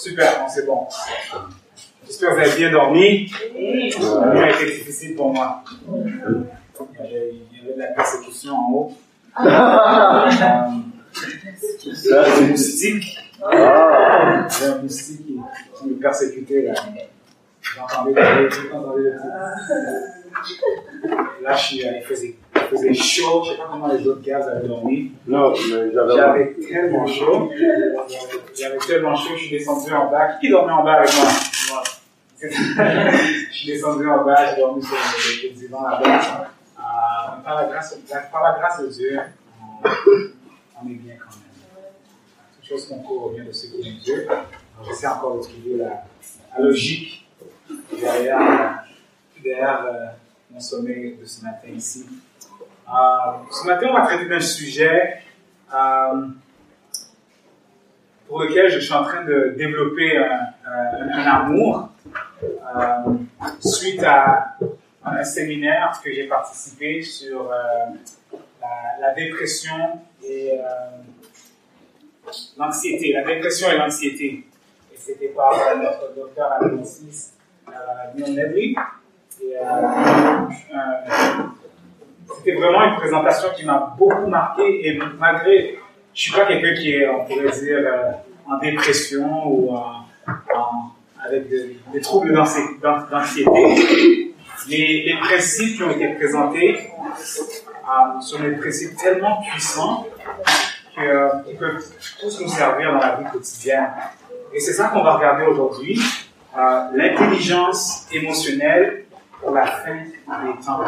Super, c'est bon. J'espère que vous avez bien dormi. La nuit a été difficile pour moi. Il y avait, de la persécution en haut. Euh, un moustique. Ah, y avait un moustique qui, qui me persécutait là. J'entendais le le Là, je suis, euh, il, faisait, faisait chaud. Je ne sais pas comment les autres gars avaient dormi. non, mais j'avais J'avais tellement chaud. J'avais tellement chaud, je suis descendu en bas. Qui dormait en bas avec moi? Moi. je suis descendu en bas, j'ai dormi sur le, le divan là-bas. Euh, par, la grâce, par la grâce de Dieu, on, on est bien quand même. Toute chose qu'on court bien de ce qui est Dieu. J'essaie encore de trouver la, la logique derrière, derrière euh, mon sommet de ce matin ici. Euh, ce matin, on va traiter d'un sujet euh, pour lequel je suis en train de développer un, amour euh, suite à un séminaire que j'ai participé sur la, dépression et l'anxiété, la dépression et l'anxiété. Et c'était par notre docteur euh, Neil Nedley. Et, c'était vraiment une présentation qui m'a beaucoup marqué et malgré, je suis pas quelqu'un qui est, on pourrait dire, euh, en dépression ou avec de- des troubles d'anxi- d'an- d'anxiété. Les, les principes qui ont été présentés euh, sont des principes tellement puissants que, euh, qu'ils peuvent tous nous servir dans la vie quotidienne. Et c'est ça qu'on va regarder aujourd'hui, l'intelligence émotionnelle pour la fin des temps.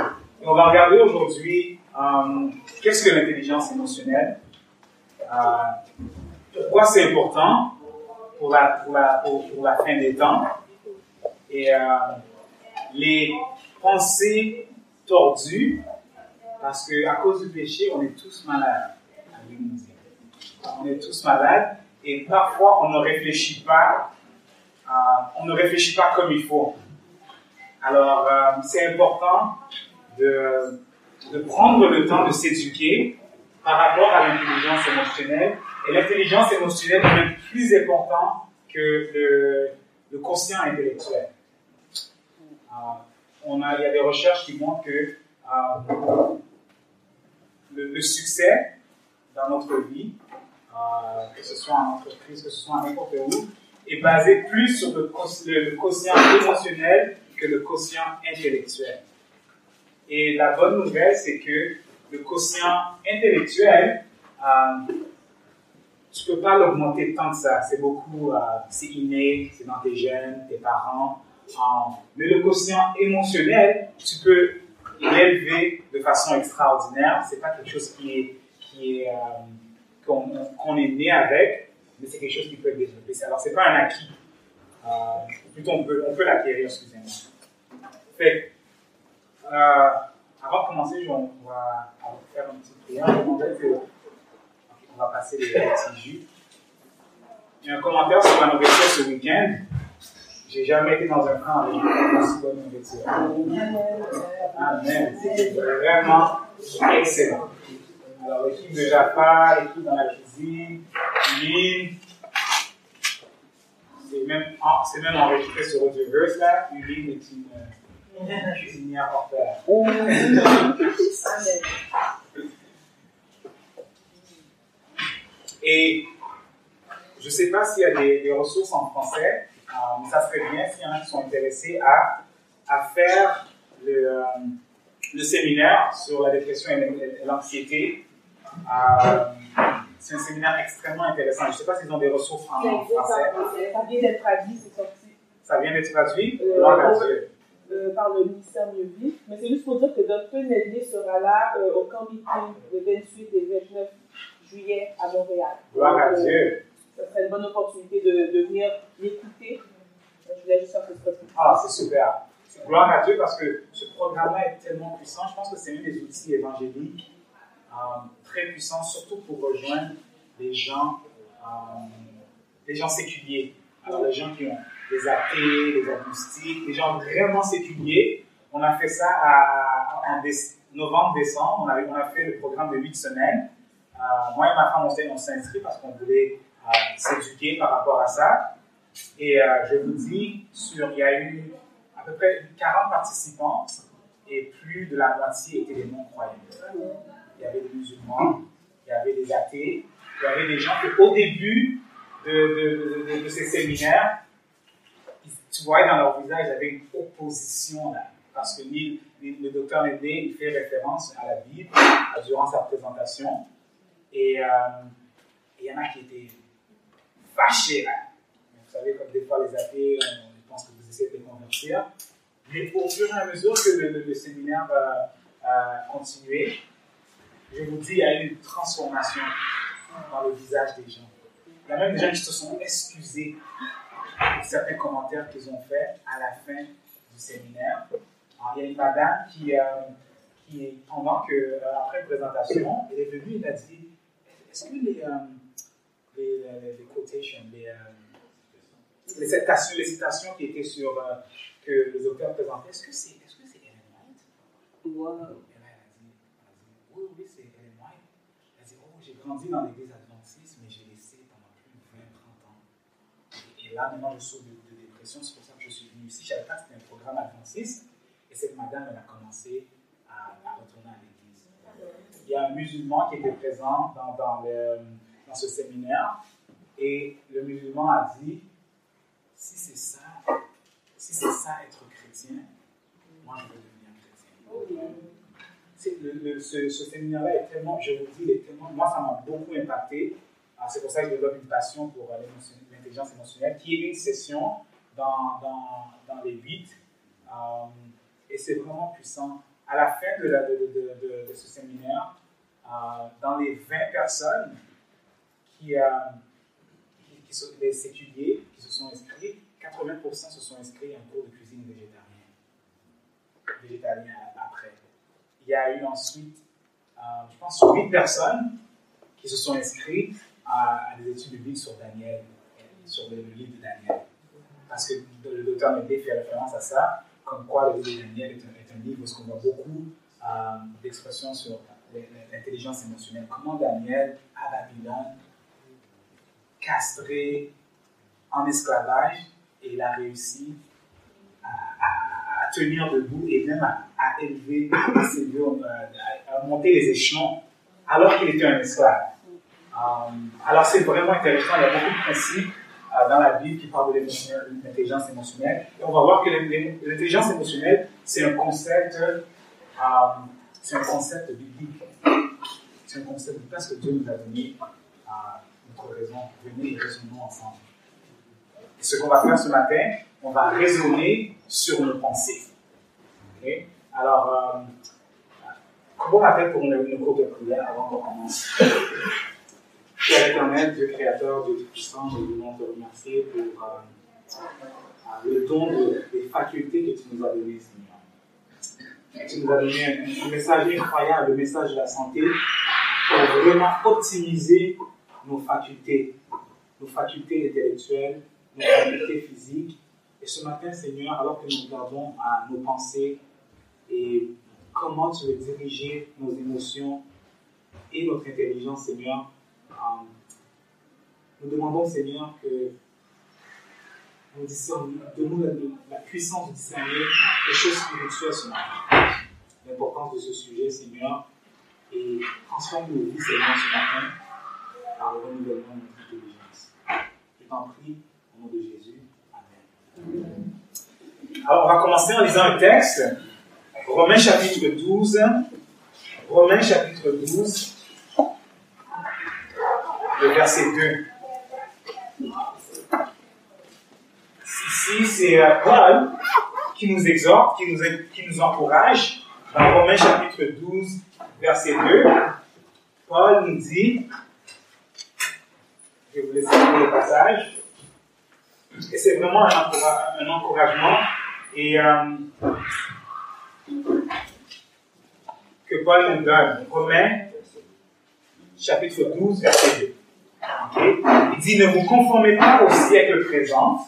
On va regarder aujourd'hui euh, qu'est-ce que l'intelligence émotionnelle, euh, pourquoi c'est important pour la, pour, la, pour, la fin des temps, et euh, les pensées tordues, parce que à cause du péché, on est tous malades. On est tous malades, et parfois on ne réfléchit pas, on ne réfléchit pas comme il faut. Alors, c'est important de, prendre le temps de s'éduquer par rapport à l'intelligence émotionnelle. Et l'intelligence émotionnelle est même plus important que le, le quotient intellectuel. Euh, on a, il y a des recherches qui montrent que euh, le, succès dans notre vie, euh, que ce soit en entreprise, que ce soit n'importe où, est basé plus sur le, le- le quotient émotionnel que le quotient intellectuel. Et la bonne nouvelle, c'est que le quotient intellectuel, euh, tu peux pas l'augmenter tant que ça. C'est beaucoup, euh, c'est inné, c'est dans tes gènes, tes parents. Euh, mais le quotient émotionnel, tu peux l'élever de façon extraordinaire. C'est pas quelque chose qui est, qui est, qu'on, qu'on est né avec, mais c'est quelque chose qui peut être développé. Alors, c'est pas un acquis. Plutôt, on peut, on peut l'acquérir, excusez-moi. Fait euh, avant de commencer, on va, on va faire une petite prière. Voudrais que- on va passer les petits jus. Il y a un commentaire sur la nourriture ce week-end. J'ai jamais été dans un camp avec une aussi bonne nourriture. Amen. Vraiment excellent. Alors, l'équipe de Jaffa, l'équipe dans la cuisine, Uline. C'est même, même enregistré sur Audioverse, là. Uline est une Et je ne sais pas s'il y a des, des ressources en français, euh, mais ça serait bien s'il y en a qui sont intéressés à, à faire le, euh, le séminaire sur la dépression et l'anxiété. Euh, c'est un séminaire extrêmement intéressant. Je ne sais pas s'ils ont des ressources en, en français. Ça vient d'être traduit, c'est sorti Ça vient d'être traduit? Gloire à Dieu. Euh, par le ministère Vivre. Mais c'est juste pour dire que Dr. Nedley sera là euh, au camp meeting le 28 et 29 juillet à Montréal. Gloire à euh, Dieu. Ça serait une bonne opportunité de, de venir l'écouter. Je voulais juste faire ce spot. Ah, c'est super. Gloire à Dieu parce que ce programme-là est tellement puissant. Je pense que c'est un des outils évangéliques euh, très puissants, surtout pour rejoindre les gens, les gens séculiers. Alors, les gens qui ont des athées, des agnostiques, les gens vraiment séculiers. On a fait ça en déce- novembre-décembre. On a, fait le programme de 8 semaines. Euh, moi et ma femme, on s'est inscrits parce qu'on voulait euh, s'éduquer par rapport à ça. Et euh, je vous dis, sur, il y a eu à peu près 40 participants et plus de la moitié étaient des non-croyants. Il y avait des musulmans, il y avait des athées, il y avait des gens qui, au début de ces séminaires, tu voyais dans leur visage, il y avait une opposition là. Parce que le docteur Nédé, il fait référence à la Bible durant sa présentation. Et euh, il y en a qui étaient fâchés là. Vous savez, comme des fois les athées, on pense que vous essayez de les convertir. Mais au fur et à mesure que le, séminaire va continuer, je vous dis, il y a eu une transformation dans le visage des gens. Il y a même des gens qui se sont excusés certains commentaires qu'ils ont faits à la fin du séminaire. Alors, il y a une madame qui, euh, qui pendant que, euh, après une présentation, elle est venue et a dit Est-ce que les, euh, les, les, quotations, les, les, citations, les citations qui étaient sur, que le docteur présentait, est-ce que c'est est -ce c'est Ellen White? Wow. Et là, elle a dit, elle a dit Oui, oui, c'est Ellen White. Elle a dit Oh, j'ai grandi dans l'église mais j'ai laissé pendant plus de 20-30 ans. Et, là, maintenant, je souffre de, de dépression, c'est pour ça que je suis venu ici. Je savais pas c'était un programme adventiste. Et cette madame, elle a commencé à, retourner à l'église. Il y a un musulman qui était présent dans, dans, le, dans ce séminaire et le musulman a dit si c'est ça, si c'est ça être chrétien, moi je veux devenir chrétien. Ce, ce séminaire-là est tellement, je vous dis, est tellement, moi ça m'a beaucoup impacté. Ah, c'est pour ça que je développe une passion pour émotionnelle, qui est une session dans, les huit. Euh, et c'est vraiment puissant. À la fin de, ce séminaire, euh, dans les 20 personnes qui, euh, qui, sont les étudiés qui se sont inscrits, 80% se sont inscrits à un cours de cuisine végétarien, végétarien après. Il y a eu ensuite, euh, je pense, 8 personnes qui se sont inscrites à, des études bibliques sur Daniel, sur le, livre de Daniel. Parce que le docteur Médé fait référence à ça comme quoi le livre de Daniel est un, livre où on voit beaucoup euh, d'expressions sur l'intelligence émotionnelle. Comment Daniel, à Babylone, castré, en esclavage, et il a réussi à, tenir debout et même à, élever ses euh, à, monter les échelons alors qu'il était un esclave. Euh, alors c'est vraiment intéressant, il y a beaucoup de principes dans la Bible qui parle de l'intelligence émotionnelle. Et on va voir que l'intelligence émotionnelle, c'est un concept, euh, c'est un concept biblique. C'est un concept parce que Dieu nous a donné euh, notre raison. Venez et raisonnons ensemble. Et ce qu'on va faire ce matin, on va raisonner sur nos pensées. Alors, comment on appelle pour une, une courte prière avant qu'on commence? Éternel, Dieu créateur, Dieu tout-puissant, nous voulons te remercier pour euh, euh, le don des facultés que tu nous as données, Seigneur. Tu nous as donné un, message incroyable, le message de la santé, pour vraiment optimiser nos facultés, nos facultés intellectuelles, nos facultés physiques. Et ce matin, Seigneur, alors que nous regardons nos pensées et comment tu veux diriger nos émotions et notre intelligence, Seigneur, nous demandons, Seigneur, que nous donne-nous la, puissance de discerner les choses spirituelles ce matin. L'importance de ce sujet, Seigneur, et transforme nos vies, Seigneur, ce matin, par le renouvellement de notre intelligence. Je t'en prie, au nom de Jésus. Amen. Alors, on va commencer en lisant un texte. Romains chapitre 12. Romains chapitre 12 verset 2. Ici, c'est euh, Paul qui nous exhorte, qui nous, qui nous encourage. Dans Romains chapitre 12, verset 2, Paul nous dit, je vais vous laisser lire le passage, et c'est vraiment un, encouragement et euh, que Paul nous donne. Romains chapitre 12, verset 2. Il dit, ne vous conformez pas au siècle présent,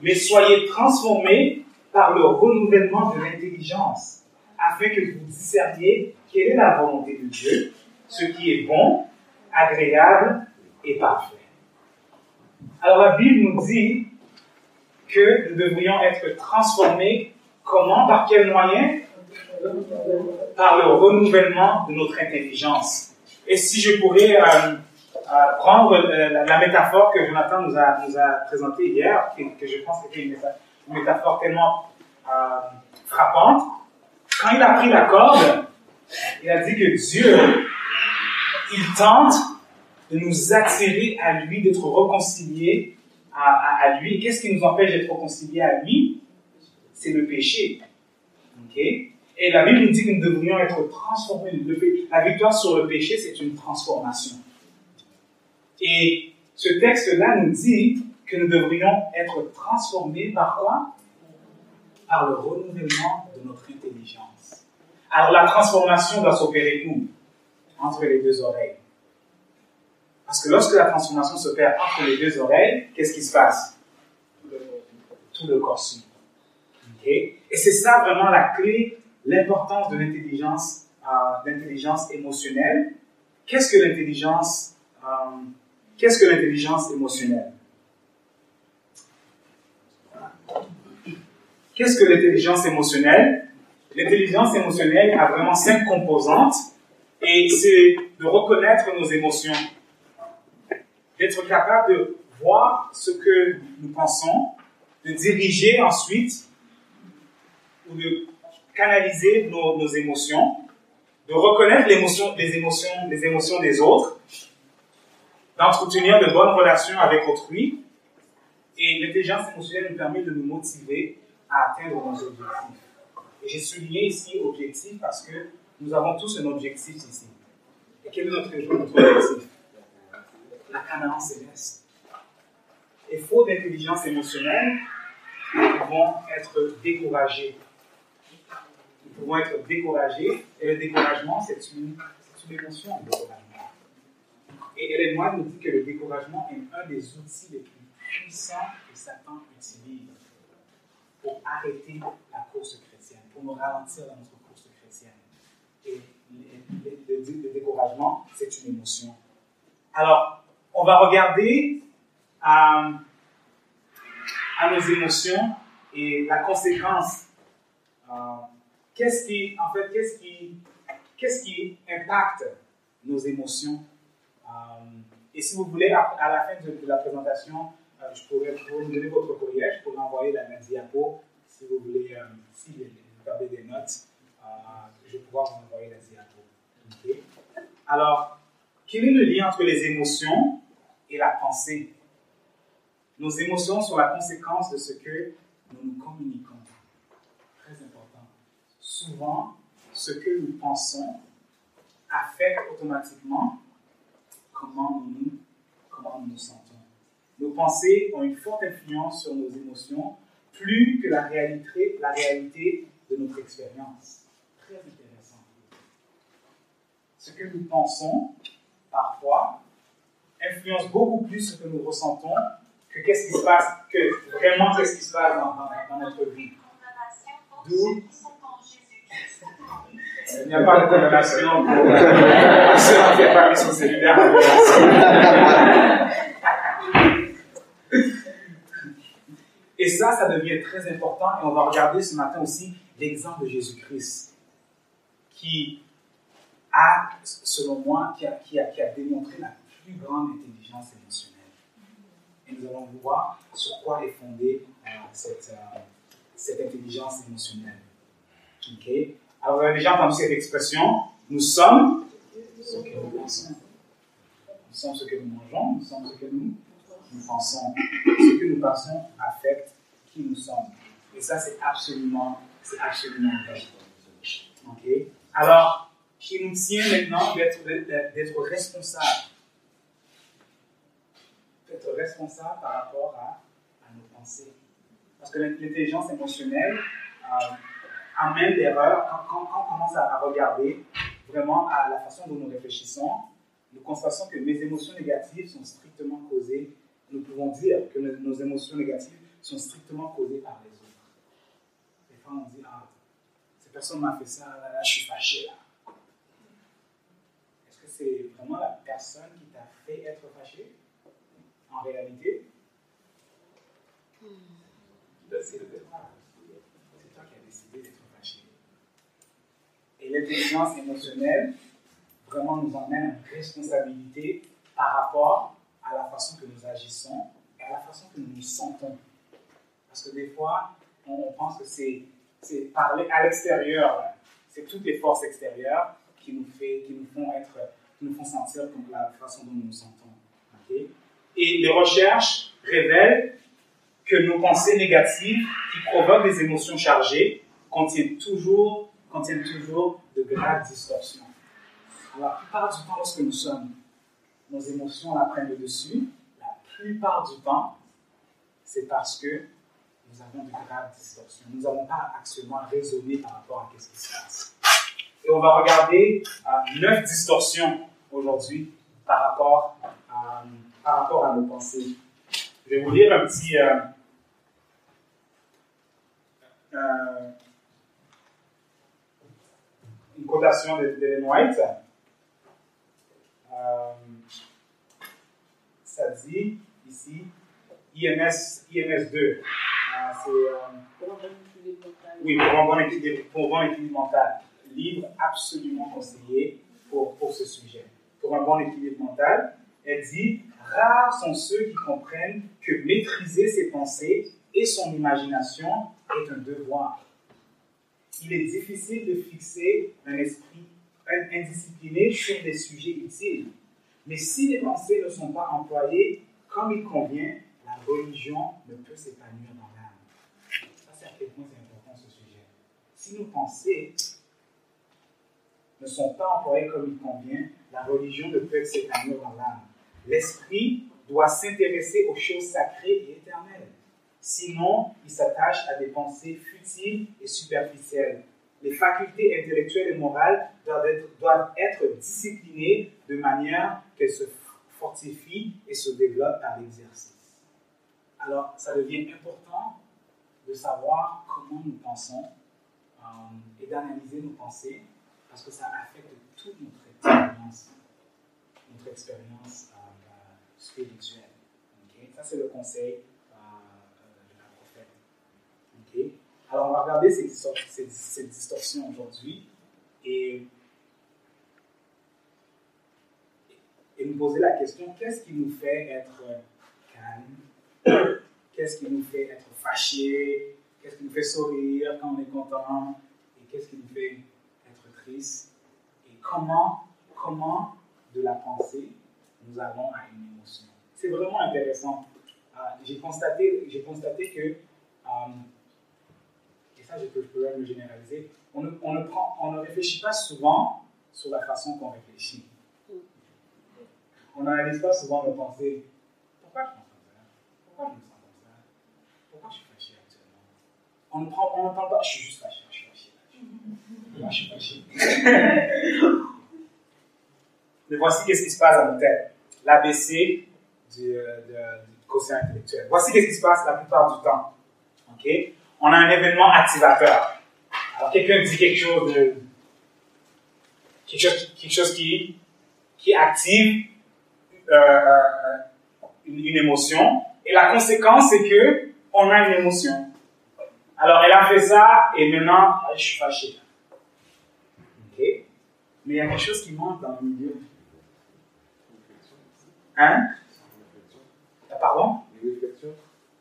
mais soyez transformés par le renouvellement de l'intelligence, afin que vous discerniez quelle est la volonté de Dieu, ce qui est bon, agréable et parfait. Alors la Bible nous dit que nous devrions être transformés. Comment Par quel moyen? Par le renouvellement de notre intelligence. Et si je pourrais euh, euh, prendre euh, la, métaphore que Jonathan nous a, nous a présentée hier, que, je pense était une, une métaphore tellement frappante, quand il a pris la corde, il a dit que Dieu, il tente de nous attirer à lui, d'être réconciliés à, lui. Qu'est-ce qui nous empêche d'être réconciliés à lui? C'est le péché. ok? Et la Bible nous dit que nous devrions être transformés. La victoire sur le péché, c'est une transformation. Et ce texte-là nous dit que nous devrions être transformés par quoi? Par le renouvellement de notre intelligence. Alors la transformation doit s'opérer où? Entre les deux oreilles. Parce que lorsque la transformation se perd entre les deux oreilles, qu'est-ce qui se passe? Tout le corps suit. Et c'est ça vraiment la clé, l'importance de l'intelligence, euh, l'intelligence émotionnelle. Qu'est-ce que l'intelligence, euh, qu'est-ce que l'intelligence émotionnelle? Qu'est-ce que l'intelligence émotionnelle? L'intelligence émotionnelle a vraiment cinq composantes et c'est de reconnaître nos émotions, d'être capable de voir ce que nous pensons, de diriger ensuite ou de canaliser nos, émotions, de reconnaître les, émotions, les émotions des autres, d'entretenir de bonnes relations avec autrui. Et l'intelligence émotionnelle nous permet de nous motiver à atteindre nos objectifs. Et j'ai souligné ici objectif parce que nous avons tous un objectif ici. Et quel est notre, notre objectif? La Canaan céleste. Et faute d'intelligence émotionnelle, nous pouvons être découragés. Nous pouvons être découragés, et le découragement, c'est une, une émotion, le découragement. Et Hélène Moine nous dit que le découragement est un des outils les plus puissants que Satan utilise pour arrêter la course chrétienne, pour nous ralentir dans notre course chrétienne. Et le, le découragement, c'est une émotion. Alors, on va regarder à, euh, à nos émotions et la conséquence. Euh, qu'est-ce qui, en fait, qu'est-ce qui, qu'est-ce qui impacte nos émotions? Euh, et si vous voulez, à, la fin de, la présentation, je pourrais vous donner votre courriel, je pourrais envoyer la, diapo si vous voulez, si vous avez des notes, je vais pouvoir vous envoyer la diapo. Alors, quel est le lien entre les émotions et la pensée? Nos émotions sont la conséquence de ce que nous nous communiquons. Très important. Souvent, ce que nous pensons affecte automatiquement comment nous, comment nous sentons. Nos pensées ont une forte influence sur nos émotions, plus que la réalité, la réalité de notre expérience. Très intéressant. Ce que nous pensons, parfois, influence beaucoup plus ce que nous ressentons que qu'est-ce qui se passe, que vraiment qu'est-ce qui se passe dans, dans, notre vie. D'où il n'y a pas de condamnation pour ceux qui pas mission cellulaire. Et ça, ça devient très important. Et on va regarder ce matin aussi l'exemple de Jésus-Christ, qui a, selon moi, qui a, qui a, qui a démontré la plus grande intelligence émotionnelle. Et nous allons voir sur quoi est fondée euh, cette, euh, cette, intelligence émotionnelle. Ok? Alors, vous avez déjà entendu cette expression nous sommes ce que nous pensons. Nous sommes ce que nous mangeons, nous sommes ce que nous, nous pensons. Ce que nous pensons affecte qui nous sommes. Et ça, c'est absolument, c'est absolument. Ok? Alors, il nous tient maintenant d'être responsables? Être responsable par rapport à, nos pensées. Parce que l'intelligence émotionnelle euh, amène l'erreur quand, quand, on commence à, regarder vraiment à la façon dont nous réfléchissons. Nous constatons que mes émotions négatives sont strictement causées. Nous pouvons dire que nos, émotions négatives sont strictement causées par les autres. Des fois, on dit Ah, cette personne m'a fait ça, là, je suis fâché là. Est-ce que c'est vraiment la personne qui t'a fait être fâché en réalité? C'est toi qui as décidé d'être fâché. Et l'intelligence émotionnelle vraiment nous emmène à une responsabilité par rapport à la façon que nous agissons et à la façon que nous nous sentons. Parce que des fois, on, pense que c'est parler à l'extérieur, c'est toutes les forces extérieures qui nous font être, qui nous font sentir comme la façon dont nous nous sentons. Et les recherches révèlent que nos pensées négatives qui provoquent des émotions chargées contiennent toujours, contiennent toujours de graves distorsions. La plupart du temps, lorsque nous sommes, nos émotions la prennent le dessus, la plupart du temps, c'est parce que nous avons de graves distorsions. Nous n'avons pas actuellement raisonné par rapport à ce qui se passe. Et on va regarder euh, neuf distorsions aujourd'hui par rapport à, par rapport à nos pensées. Je vais vous lire un petit, euh, euh, cotation d'Ellen White. Euh, ça dit ici IMS, IMS 2. c'est, oui, pour un bon équilibre, pour un bon équilibre mental. Livre absolument conseillé pour, pour ce sujet. Pour un bon équilibre mental, elle dit Rares sont ceux qui comprennent que maîtriser ses pensées et son imagination est un devoir. Il est difficile de fixer un esprit indiscipliné sur des sujets utiles. Mais si les pensées ne sont pas employées comme il convient, la religion ne peut s'épanouir dans l'âme. Ça, c'est à quel point c'est important ce sujet. Si nos pensées ne sont pas employées comme il convient, la religion ne peut s'épanouir dans l'âme. L'esprit doit s'intéresser aux choses sacrées et éternelles. Sinon, il s'attache à des pensées futiles et superficielles. Les facultés intellectuelles et morales doivent être, disciplinées de manière qu'elles se fortifient et se développent par l'exercice. Alors, ça devient important de savoir comment nous pensons euh, et d'analyser nos pensées parce que ça affecte toute notre expérience, notre expérience euh, spirituelle. Ça, c'est le conseil Alors, on va regarder ces, ces, distorsions aujourd'hui et, et nous poser la question qu'est-ce qui nous fait être calme? Qu'est-ce qui nous fait être fâché Qu'est-ce qui nous fait sourire quand on est content? Et qu'est-ce qui nous fait être triste? Et comment, comment de la pensée nous avons à une émotion? C'est vraiment intéressant. Euh, j'ai constaté, constaté que euh, ça je peux, le généraliser, on ne, réfléchit pas souvent sur la façon qu'on réfléchit. On n'analyse pas souvent nos pensées. Pourquoi je pense comme ça? Pourquoi je me sens comme ça? Pourquoi je suis fâché actuellement? On ne prend, pas, je suis juste fâché, je suis fâché. Moi, je suis fâché. Mais voici qu'est-ce qui se passe dans nos têtes. L'ABC du, euh, du quotient intellectuel. Voici qu'est-ce qui se passe la plupart du temps. OK? On a un événement activateur. Alors, quelqu'un dit quelque chose de, quelque chose, quelque chose qui, qui active euh, euh, une, une, émotion. Et la conséquence, c'est que on a une émotion. Alors, elle a fait ça, et maintenant, je suis fâché. Ok? Mais il y a quelque chose qui manque dans le milieu. Hein? Pardon?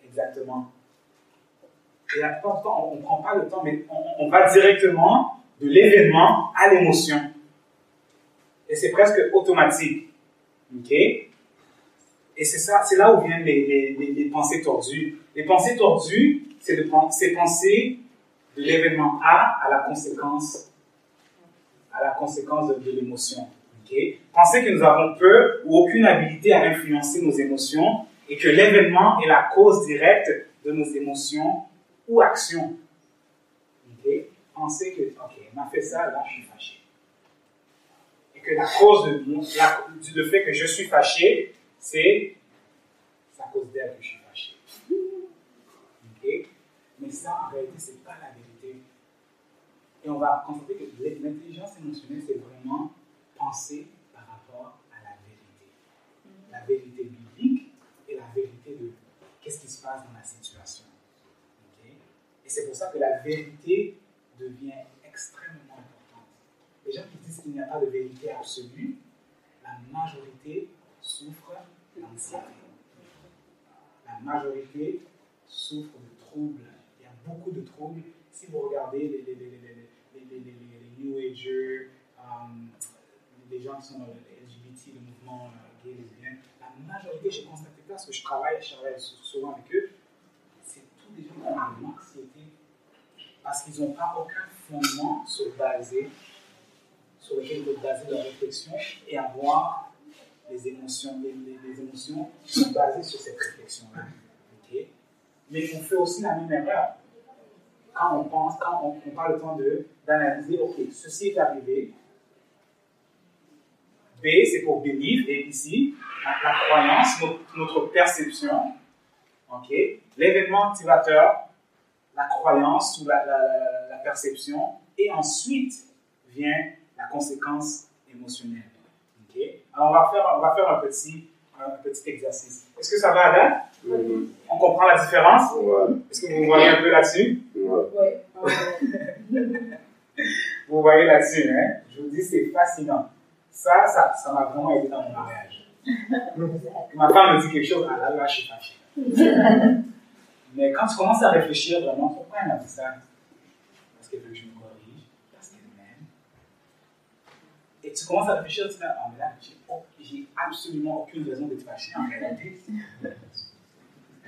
Exactement. Et la plupart on ne prend pas le temps, mais on, va directement de l'événement à l'émotion. Et c'est presque automatique. OK? Et c'est ça, c'est là où viennent les, les, les, pensées tordues. Les pensées tordues, c'est de penser de l'événement A à la conséquence, à la conséquence de, l'émotion. Okay? Penser que nous avons peu ou aucune habilité à influencer nos émotions et que l'événement est la cause directe de nos émotions ou action. Ok? Penser que, ok, m'a fait ça, là je suis fâché. Et que la cause de, la, du fait que je suis fâché, c'est à cause d'elle que je suis fâché. Ok? Mais ça, en réalité, ce n'est pas la vérité. Et on va constater que l'intelligence émotionnelle, c'est vraiment penser par rapport à la vérité. La vérité biblique et la vérité de qu'est-ce qui se passe dans la situation. Et c'est pour ça que la vérité devient extrêmement importante. Les gens qui disent qu'il n'y a pas de vérité absolue, la majorité souffre d'anxiété. La majorité souffre de troubles. Il y a beaucoup de troubles. Si vous regardez les, New Agers, um, les gens qui sont dans le LGBT, le mouvement euh, gay, lesbien, la majorité, j'ai constaté parce que je travaille, je travaille souvent avec eux, c'est tous des gens qui ont de l'anxiété parce qu'ils n'ont pas aucun fondement sur, lequel peuvent baser leur réflexion et avoir les émotions, émotions qui sont basées sur cette réflexion-là. Mais on fait aussi la même erreur. Quand on pense, quand on, on parle le temps d'analyser, ok, ceci est arrivé, B, c'est pour believe, et ici, la, croyance, notre, perception, ok, l'événement activateur, la croyance ou la, la, perception, et ensuite vient la conséquence émotionnelle. ok? Alors on va faire, on va faire un, petit, un petit exercice. Est-ce que ça va, Adam mm-hmm. On comprend la différence? Est-ce que vous voyez un peu là-dessus? Oui. vous voyez là-dessus, hein? Je vous dis, c'est fascinant. Ça, ça, ça m'a vraiment aidé dans mon mariage. Ma femme me dit quelque chose, ah là, là, je suis fâché. Mais quand tu commences à réfléchir vraiment, pourquoi elle m'a dit ça Parce qu'elle veut que je me corrige, parce qu'elle m'aime. Et tu commences à réfléchir, tu te dis, ah, mais là, j'ai absolument aucune raison d'être fâché en réalité.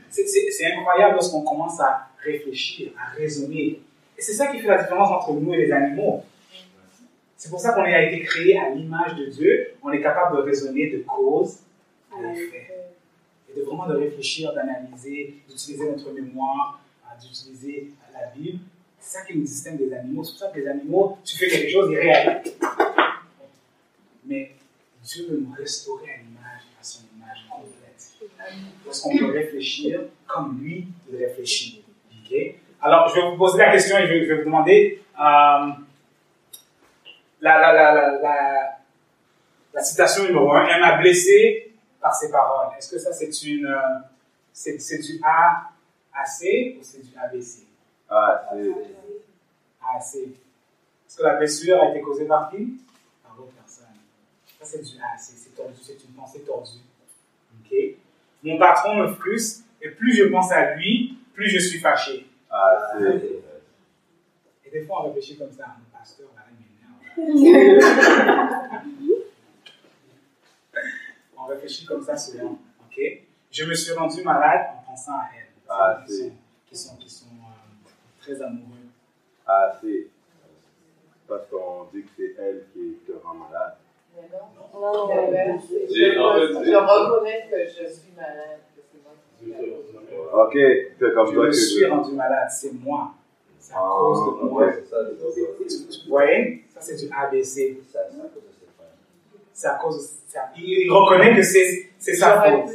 C'est incroyable lorsqu'on commence à réfléchir, à raisonner. Et c'est ça qui fait la différence entre nous et les animaux. C'est pour ça qu'on a été créé à l'image de Dieu. On est capable de raisonner de cause à effet. Et de vraiment de réfléchir, d'analyser, d'utiliser notre mémoire, d'utiliser la Bible. C'est ça qui nous distingue des animaux. C'est pour ça que les animaux, tu fais quelque chose, ils réalisent. Mais Dieu veut nous restaurer à l'image, à son image complète. Parce qu'on peut réfléchir comme lui, il réfléchit. Alors, je vais vous poser la question et je vais, vous demander. Euh, la, la, la, la citation numéro 1, elle m'a blessé par ses paroles. Est-ce que ça c'est une euh, c'est, du A AC ou c'est du ABC A AC. Est-ce que la blessure a été causée par qui? Par l'autre personne. Ça c'est du AC, c'est tordu, c'est une pensée tordue. Ok Mon patron me frustre et plus je pense à lui, plus je suis fâché. AC. Et des fois on réfléchit comme ça, mon pasteur, on réfléchit comme ça souvent. ok? Je me suis rendu malade en pensant à elle. Ah, qui, sont, qui sont, qui sont euh, très amoureux. Ah, c'est. Parce qu'on dit que c'est elle qui te rend malade. non, non, non, je, reconnais que je suis malade. Ok, c'est comme je toi me suis rendu malade, c'est moi. C'est à cause de moi. Vous voyez? Ça, c'est du ABC. C'est à cause de Il reconnaît que c'est sa faute.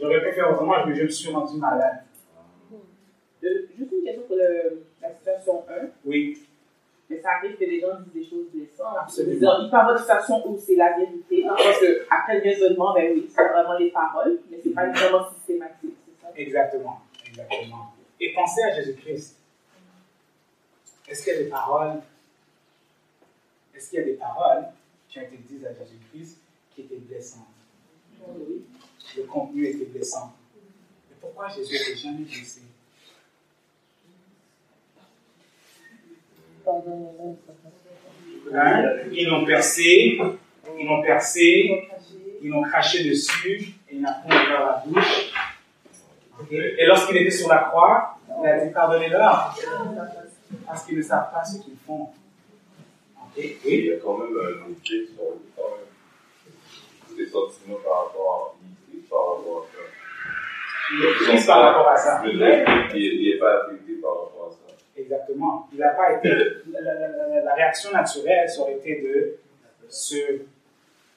J'aurais pu faire autrement, mais je me suis rendu malade. Juste une question pour le, la situation 1. Oui. Mais ça arrive que les gens disent des choses blessantes. Absolument. Ils parlent de situation où c'est la vérité. Parce qu'après le raisonnement, ben oui, c'est vraiment les paroles, mais ce n'est pas vraiment systématique. Exactement. Exactement. Et pensez à Jésus-Christ. Est-ce qu'il y a des paroles? Est-ce qu'il y a des paroles? Dites à Jésus-Christ qui étaient blessantes Oui. Le contenu était blessant. Mais pourquoi Jésus n'était jamais blessé? Hein? Ils l'ont percé, ils l'ont percé, ils l'ont craché dessus, et il n'a pas ouvert la bouche. Et lorsqu'il était sur la croix, il a dit pardonnez-leur parce qu'ils ne savent pas ce qu'ils font. Oui. Il y a quand même un outil sur tous les sentiments par rapport à par rapport à ça. Il est par rapport à ça. Il n'est pas affecté par rapport à ça. Exactement. Il n'a pas été. La, réaction naturelle, ça aurait été de ce,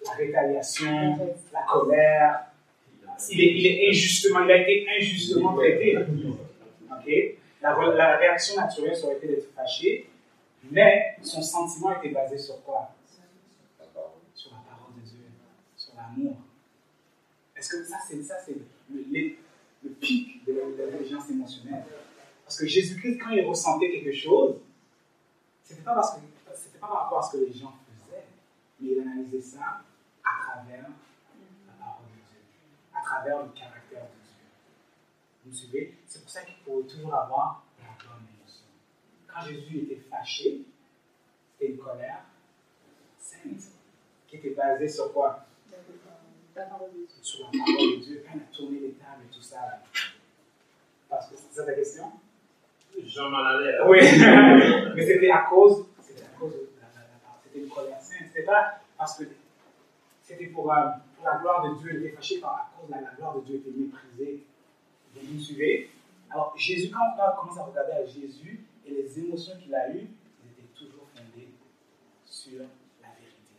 la rétaliation, la colère. Il est, il est injustement, il a été injustement traité. OK? La, réaction naturelle ça aurait été d'être fâché, mais son sentiment était basé sur quoi? Sur la parole de Dieu, sur l'amour. Est-ce que ça, c'est ça, c'est le, le, pic de l'intelligence émotionnelle? Parce que Jésus-Christ, quand il ressentait quelque chose, c'était pas parce que c'était pas par rapport à ce que les gens faisaient, mais il analysait ça à travers la parole de Dieu, à travers le caractère de Dieu. Vous me suivez? C'est pour ça qu'il faut toujours avoir. Quand Jésus était fâché, c'était une colère sainte qui était basée sur quoi? La parole de Dieu. Sur la parole de Dieu. Quand il a tourné les tables et tout ça. Parce que c'est ça ta question? Jean m'en allais. Oui, mais c'était à cause, c'était à cause de la, la c'était une colère sainte. C'était pas parce que c'était pour, euh, pour, la gloire de Dieu, il était fâché par à cause de la, la gloire de Dieu était méprisée. Vous me suivez? Alors Jésus, quand on commence à regarder à Jésus et les émotions qu'il a eues, ils étaient toujours fondées sur la vérité,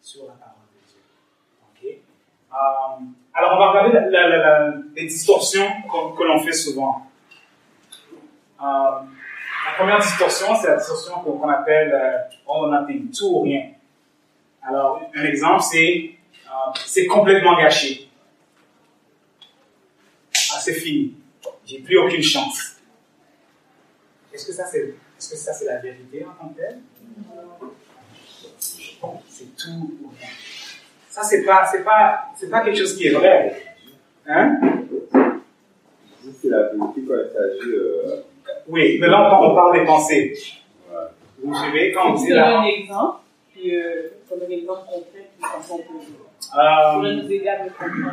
sur la parole de Dieu. Ok? Euh, Alors on va regarder la, les distorsions que, l'on fait souvent. Euh, la première distorsion, c'est la distorsion qu'on appelle euh, or nothing, tout ou rien. Alors, un exemple, c'est euh, c'est complètement gâché. Ah, c'est fini. J'ai plus aucune chance. Est-ce que ça c'est est-ce que ça c'est la vérité en tant que telle? C'est tout ou rien. Ça c'est pas c'est pas c'est pas quelque chose qui est vrai. Hein? C'est la vérité quand il s'agit euh, oui, mais là, on, parle des pensées. Ouais. Vous suivez quand on dit là un exemple, puis euh, comme un exemple concret, puis pour euh, pourrait nous aider à comprendre.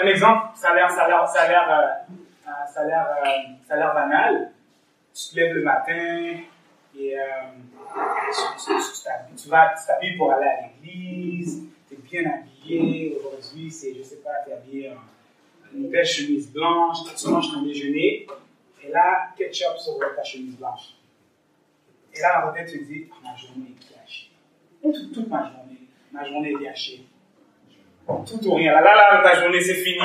Un exemple, ça a l'air, ça a l'air, ça a l'air, euh, ça a l'air, euh, ça a l'air banal. Tu te lèves le matin et euh, tu, t'habilles- pour aller à l'église. Tu es bien habillé. Aujourd'hui, c'est, je sais pas, tu es habillé en une belle chemise blanche. Tu manges ton déjeuner. Et là, ketchup sur ta chemise blanche. Et là, ta tête, tu te dis, Ah, ma journée est gâchée. Toute, ma journée, ma journée est gâchée. Tout ou rien. Là, là, ta journée, c'est fini.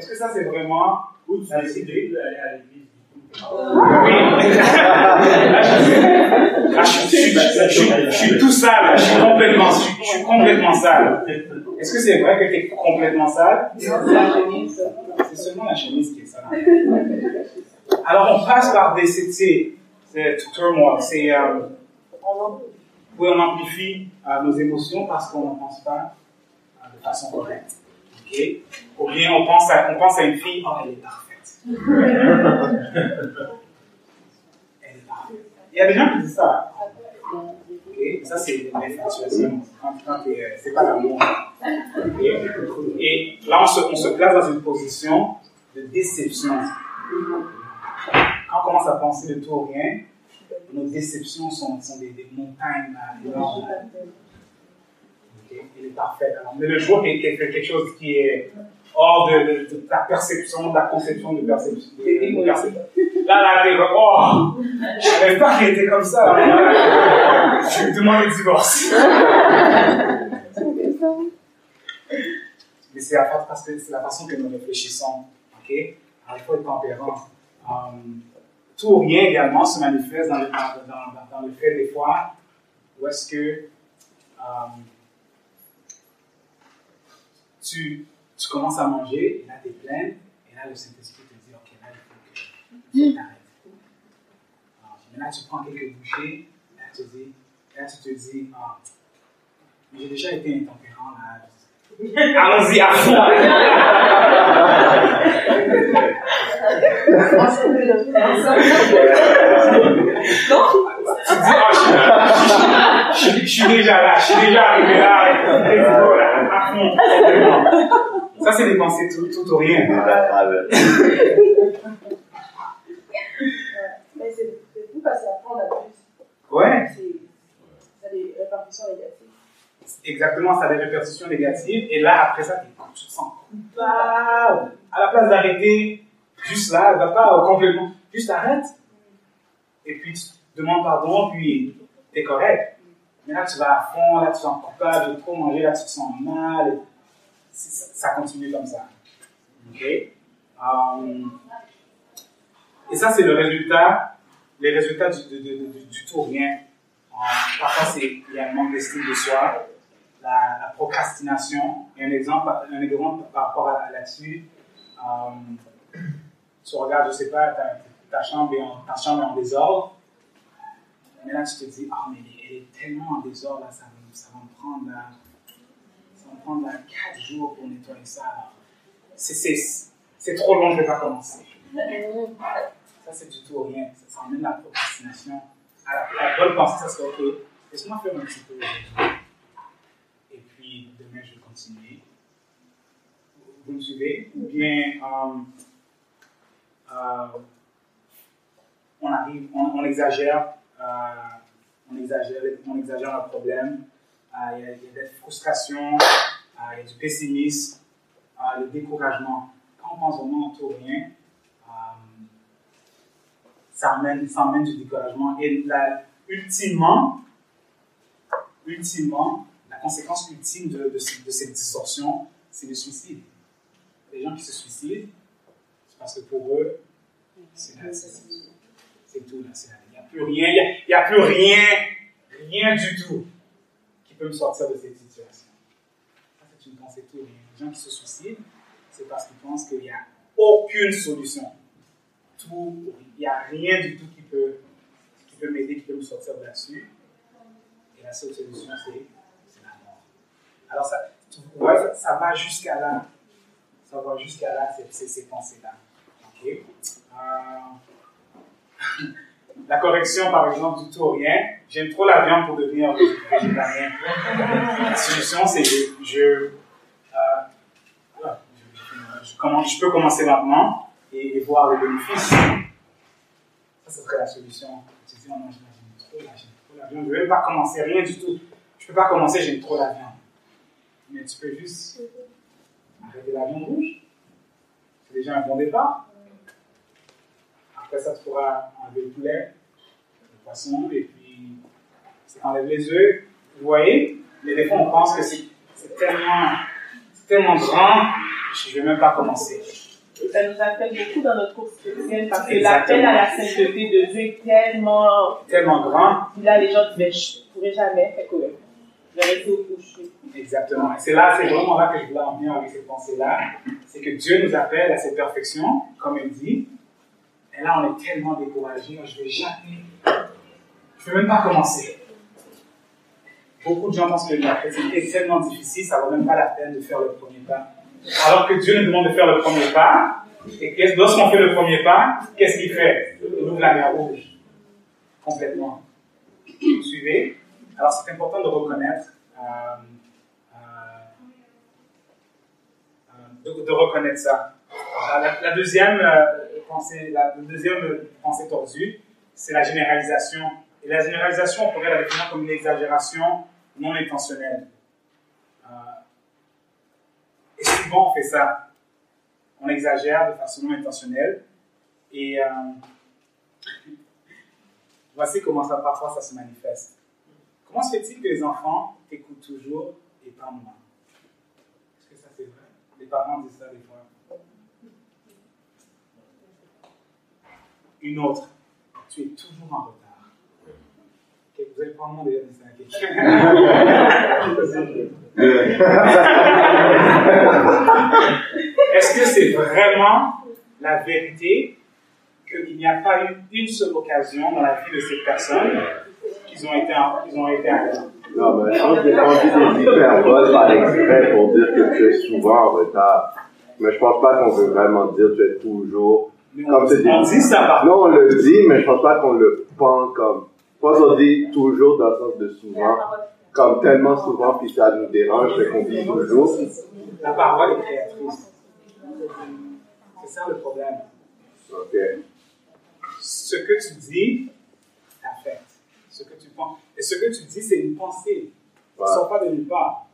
Est-ce que ça, c'est vraiment Ou tu décides vérité? d'aller à l'église. Oui. Je suis, tout sale. Je suis complètement, je suis, je suis complètement sale. Est-ce que c'est vrai que tu es complètement sale? C'est la chemise, ça. C'est seulement la chemise qui est sale. Alors, on passe par des, c'est, turmoil. C'est, euh, on amplifie euh, nos émotions parce qu'on ne pense pas euh, de façon correcte. Ou bien on pense à, on pense à une fille, oh, elle est parfaite. elle est parfaite. Il y a des gens qui disent ça. Ça, c'est quand t'es, euh, c'est pas l'amour. Et là, on se, on se place dans une position de déception. Quand on commence à penser de tout ou rien, nos déceptions sont, sont des, des montagnes énormes. Il est parfait. Alors, mais le jour qu'il fait quelque chose qui est hors de, de, de ta perception, de la conception de perception, de, perception. là, là, t'es comme, oh, je savais pas qu'il était comme ça. Je lui demande le divorce. Mais c'est la, fa- parce que c'est la façon que nous réfléchissons. Ok? Alors, il faut être tempérant. Um, tout ou rien également se manifeste dans le, dans, dans- dans le fait des fois où est-ce que um, tu, tu commences à manger et là tu es pleine et là le Saint-Esprit te dit ok là il faut que tu t'arrêtes. Alors, Mais là tu prends quelques bouchées et là tu, dis, là, tu te dis ah, mais j'ai déjà été intempérant là. Allons-y à fond. Tu dis, ah, je, je- je- je suis déjà là, je suis déjà arrivé là, let's go, là, à fond. Ça, c'est des pensées tout, tout ou rien. Mais c'est fou parce qu'après on abuse. Ouais, Ça a des répercussions négatives. exactement, ça a des répercussions négatives. Et là, après ça, tu te sens coupable. À la place d'arrêter juste là, va pas euh, complètement, juste arrête. Et puis tu demandes pardon, puis t'es correct. Mais là, tu vas à fond, là, tu te sens coupable de trop manger, là, tu te sens mal. Et ça, continue comme ça. OK? Um, et ça, c'est le résultat, les résultats du, de- du tout rien. Euh, parfois, il y a un manque d'estime de soi, la, procrastination. Et un exemple, un exemple par rapport à, là-dessus, Euh, tu regardes, je sais pas, ta, ta, chambre est en, ta chambre est en désordre. Mais là, tu te dis, ah, mais tellement en désordre, là, ça, va, ça va me prendre, ça va prendre là, 4 jours pour nettoyer ça. C'est trop long, je ne vais pas commencer. Ça, c'est du tout rien. Ça, ça emmène la procrastination. À la, bonne pensée, ça serait, ok, laisse-moi faire un petit peu Et puis, demain, je vais continuer. Vous me suivez? Ou bien, euh, euh, on arrive, on, exagère, on exagère, on exagère le problème. Euh, il y, a, il y a des frustrations, euh, il y a du pessimisme, le découragement. Quand on pense vraiment tout rien, ça amène, ça amène du découragement. Et là, ultimement, ultimement, la conséquence ultime de, de, de cette distorsion, c'est le suicide. Les gens qui se suicident, c'est parce que pour eux, c'est tout. Là, il n'y a plus rien, il n'y a, plus rien, rien du tout qui peut me sortir de cette situation. Ça, c'est une pensée tout rien. Les gens qui se suicident, c'est parce qu'ils pensent qu'il n'y a aucune solution. Il n'y a rien du tout qui peut, qui peut m'aider, qui peut me sortir de là-dessus. Et la seule solution, c'est la mort. Alors, ça, ça, ça va jusqu'à là. Ça va jusqu'à là, ces, ces pensées-là. OK? Euh, la correction, par exemple, du tout ou rien. J'aime trop la viande pour devenir végétarien. La solution, c'est que je, euh, je, je, peux commencer maintenant et, voir les bénéfices. Ça, ce serait la solution. Tu j'aime trop, trop la viande. Je ne vais pas commencer rien du tout. Je ne peux pas commencer, j'aime trop la viande. Mais tu peux juste arrêter la viande rouge. C'est déjà un bon départ. Après ça, tu pourras enlever le poulet, le poisson, et puis ça enlève les œufs. Vous voyez Mais des fois, on pense que c'est tellement, tellement grand, je ne vais même pas commencer. Et ça nous appelle beaucoup dans notre course chrétienne parce que l'appel à la sainteté de Dieu est tellement, tellement grand. Là, les gens disent, je ne pourrais jamais, fait que je vais rester au coucher. Exactement. Et c'est là, c'est vraiment là que je voulais en venir avec cette pensée-là. C'est que Dieu nous appelle à cette perfection, comme il dit, et là, on est tellement découragé, je ne vais jamais, je ne vais même pas commencer. Beaucoup de gens pensent que la chrétienté est tellement difficile, ça ne vaut même pas la peine de faire le premier pas. Alors que Dieu nous demande de faire le premier pas, et lorsqu'on fait le premier pas, qu'est-ce qu'il fait? Il ouvre la mer rouge. Complètement. Vous suivez? Alors c'est important de reconnaître, euh, euh, de, de, reconnaître ça. La, deuxième, euh, pensée, la deuxième pensée tordue, c'est la généralisation. Et la généralisation, on pourrait la définir comme une exagération non intentionnelle. Euh, et souvent, on fait ça. On exagère de façon non intentionnelle. Et euh, voici comment ça, parfois, ça se manifeste. Comment se fait-il que les enfants écoutent toujours et pas moins Est-ce que ça c'est vrai? Les parents disent ça des fois. Une autre, tu es toujours en retard. Vous allez probablement déjà dit ça à quelqu'un. Est-ce que c'est vraiment la vérité qu'il n'y a pas eu une seule occasion dans la vie de cette personne qu'ils ont été en, qu'ils ont été en retard? Non, mais je pense qu'il y a des hyperboles par exprès pour dire que tu es souvent en retard. Mais je pense pas qu'on veut vraiment dire que tu es toujours comme on, on dit ça Non, on le dit, mais je pense pas qu'on le pense comme. Je pense qu'on dit toujours dans le sens de souvent, comme tellement souvent, puis ça nous dérange, fait qu'on dit toujours. La parole est créatrice. C'est ça le problème. Ok. Ce que tu dis t'affecte. Ce que tu penses. Et ce que tu dis, c'est une pensée. Ça ne sort pas de nulle part.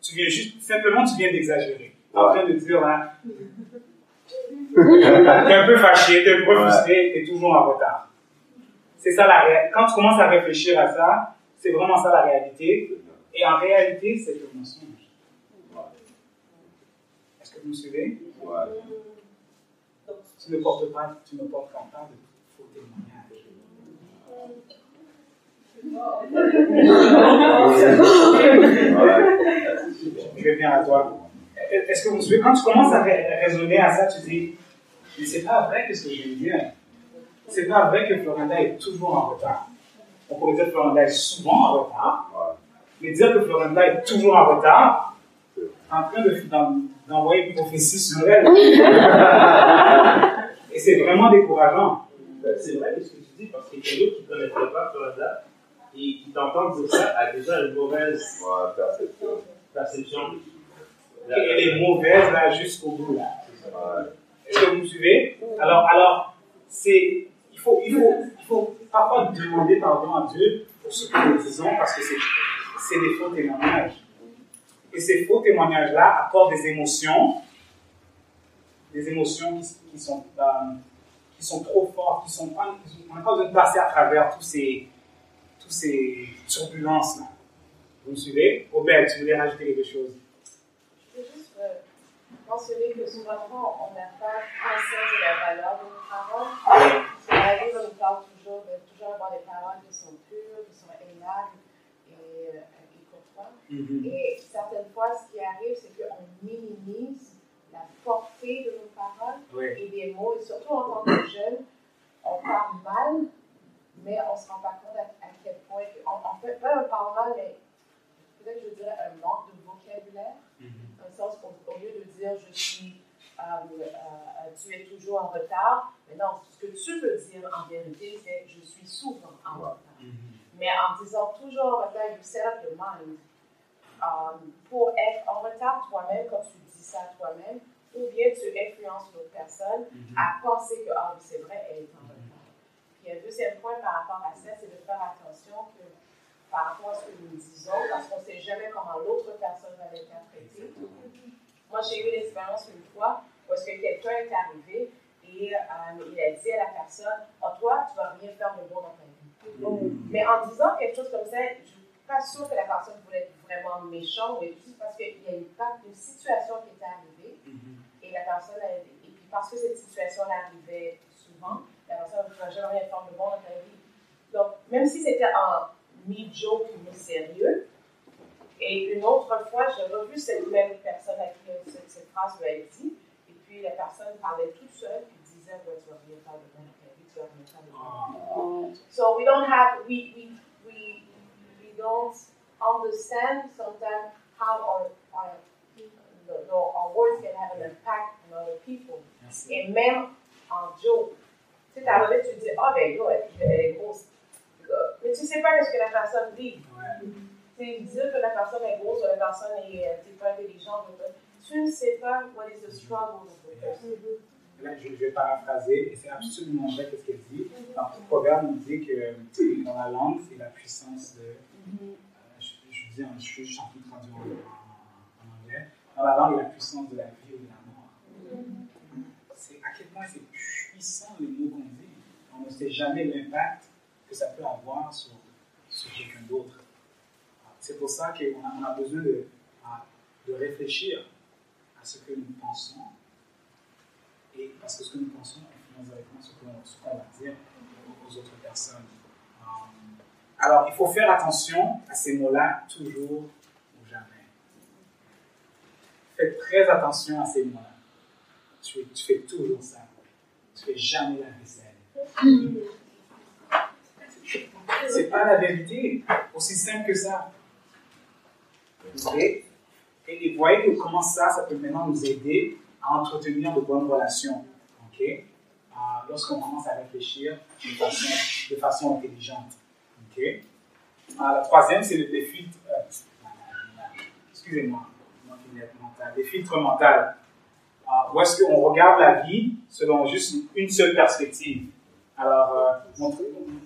Tu viens juste, simplement, tu viens d'exagérer. Tu es en train de dire, là, t'es un peu fâché, t'es un peu frustré, t'es toujours en retard. C'est ça la réalité. Quand tu commences à réfléchir à ça, c'est vraiment ça la réalité. Et en réalité, c'est le mensonge. Est-ce que vous me suivez? Ouais. Tu ne portes pas, tu ne portes pas de faux témoignages. Je vais venir à toi. Est-ce que vous savez, quand tu commences à raisonner à ça, tu dis, mais c'est pas vrai que ce que je viens de dire. C'est pas vrai que Florinda est toujours en retard. On pourrait dire que Florinda est souvent en retard. Mais dire que Florinda est toujours en retard, en train d'envoyer une prophétie sur elle. Et c'est vraiment décourageant. Ben, c'est vrai ce que tu dis, parce qu'il y a d'autres qui ne connaîtraient pas Florinda et qui t'entendent dire ça a déjà une mauvaise perception. perception. Elle est mauvaise là jusqu'au bout là. Est-ce que vous me suivez? Alors, alors c'est, il, faut, il, faut, il faut parfois demander pardon à Dieu pour ce que nous disons parce que c'est des faux témoignages. Et ces faux témoignages-là apportent des émotions, des émotions qui, sont, euh, qui sont trop fortes, qui sont pas, on n'a pas besoin de passer à travers tous ces, tous ces turbulences-là. Vous me suivez? Robert, tu voulais rajouter quelque chose Je veux juste euh, mentionner que souvent, on n'a pas conscience de la valeur de nos paroles. La Bible nous parle toujours de toujours avoir des paroles qui sont pures, qui sont aimables et, euh, et courtoises. Mm-hmm. Et certaines fois, ce qui arrive, c'est qu'on minimise la portée de nos paroles et des mots, et surtout en tant que jeune, on parle mal, mais on ne se rend pas compte à, quel point, en, fait, pas un parle mal, mais peut-être je dirais un manque de vocabulaire, qu'au lieu de dire je suis, euh, euh, tu es toujours en retard, mais non, ce que tu veux dire en vérité, c'est je suis souvent en retard. Mais en disant toujours en retard, you set up your mind. Um, pour être en retard toi-même quand tu dis ça toi-même, ou bien tu influences l'autre personne mm-hmm. à penser que, ah, c'est vrai, elle est en retard. Puis un deuxième point par rapport à ça, c'est de faire attention que par rapport à ce que nous disons, parce qu'on ne sait jamais comment l'autre personne va l'interpréter. Moi, j'ai eu l'expérience une fois où est-ce que quelqu'un est arrivé et euh, il a dit à la personne, oh, toi, tu ne vas rien faire de bon dans ta vie. Mm-hmm. Mais en disant quelque chose comme ça, je ne suis pas sûre que la personne voulait être vraiment méchante, mais juste parce qu'il y a une, une situation qui était arrivée mm-hmm. et la personne, et puis parce que cette situation arrivait souvent, la personne ne va jamais rien faire de bon dans ta vie. Donc, même si c'était un mi-joke, mi-sérieux, et une autre fois, j'ai revu cette même personne à qui cette, cette phrase lui a dit, et puis la personne parlait toute seule, So we don't have, we, we, we, we don't understand sometimes how our, our, the, our words can have an impact on other people. Et même en joke. Tu sais, t'arrives, tu dis, ah oh, ben là, elle est grosse. Mais tu sais pas ce que la personne vit. Tu sais, dire que la personne est grosse ou la personne est, euh, pas intelligente, tu ne sais pas what is the struggle of the person. Là, je, vais paraphraser, et c'est absolument vrai ce qu'elle dit. Dans tout proverbe, on dit que dans la langue, c'est la puissance de. Euh, je, je, dis, je suis en train de traduire en, anglais. Dans la langue, la puissance de la vie ou de la mort. C'est à quel point c'est puissant les mots qu'on dit. On ne sait jamais l'impact que ça peut avoir sur, sur quelqu'un d'autre. C'est pour ça qu'on a, on a besoin de, de réfléchir à ce que nous pensons et parce que ce que nous pensons influence directement ce qu'on va dire aux autres personnes. Euh, alors, il faut faire attention à ces mots-là, toujours ou jamais. Faites très attention à ces mots-là. Tu, fais toujours ça. Tu fais jamais la vaisselle. C'est pas la vérité. Aussi simple que ça. Et, et voyez comment ça, ça peut maintenant nous aider à entretenir de bonnes relations. ok? Euh, Lorsqu'on commence à réfléchir de façon, intelligente. ok? Euh, la troisième, c'est le défi. Euh, excusez-moi, des filtres mentaux. où est-ce qu'on regarde la vie selon juste une seule perspective? Alors,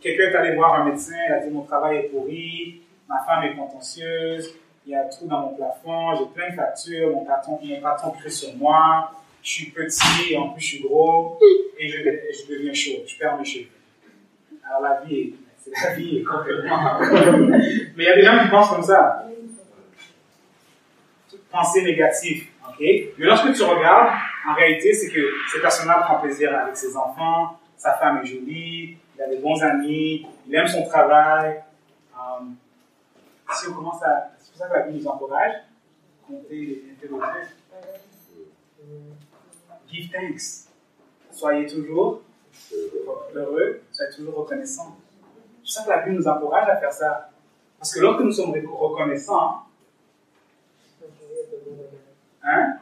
quelqu'un est allé voir un médecin, il a dit mon travail est pourri, ma femme est contentieuse, il y a un trou dans mon plafond, j'ai plein de factures, mon patron, mon patron crie sur moi, je suis petit, en plus je suis gros, et je, deviens chaud, je perds mes cheveux. Alors la vie est, la vie est complètement... Mais il y a des gens qui pensent comme ça. Pensée négative, ok? Mais lorsque tu regardes, en réalité, c'est que cette personne-là prend plaisir avec ses enfants, sa femme est jolie, il a des bons amis, il aime son travail. Um, si on commence à... C'est pour ça que la vie nous encourage, compter les interroger Give thanks. Soyez toujours heureux, soyez toujours reconnaissant. Je sens que la Bible nous encourage à faire ça. Parce que lorsque nous sommes reconnaissants, hein,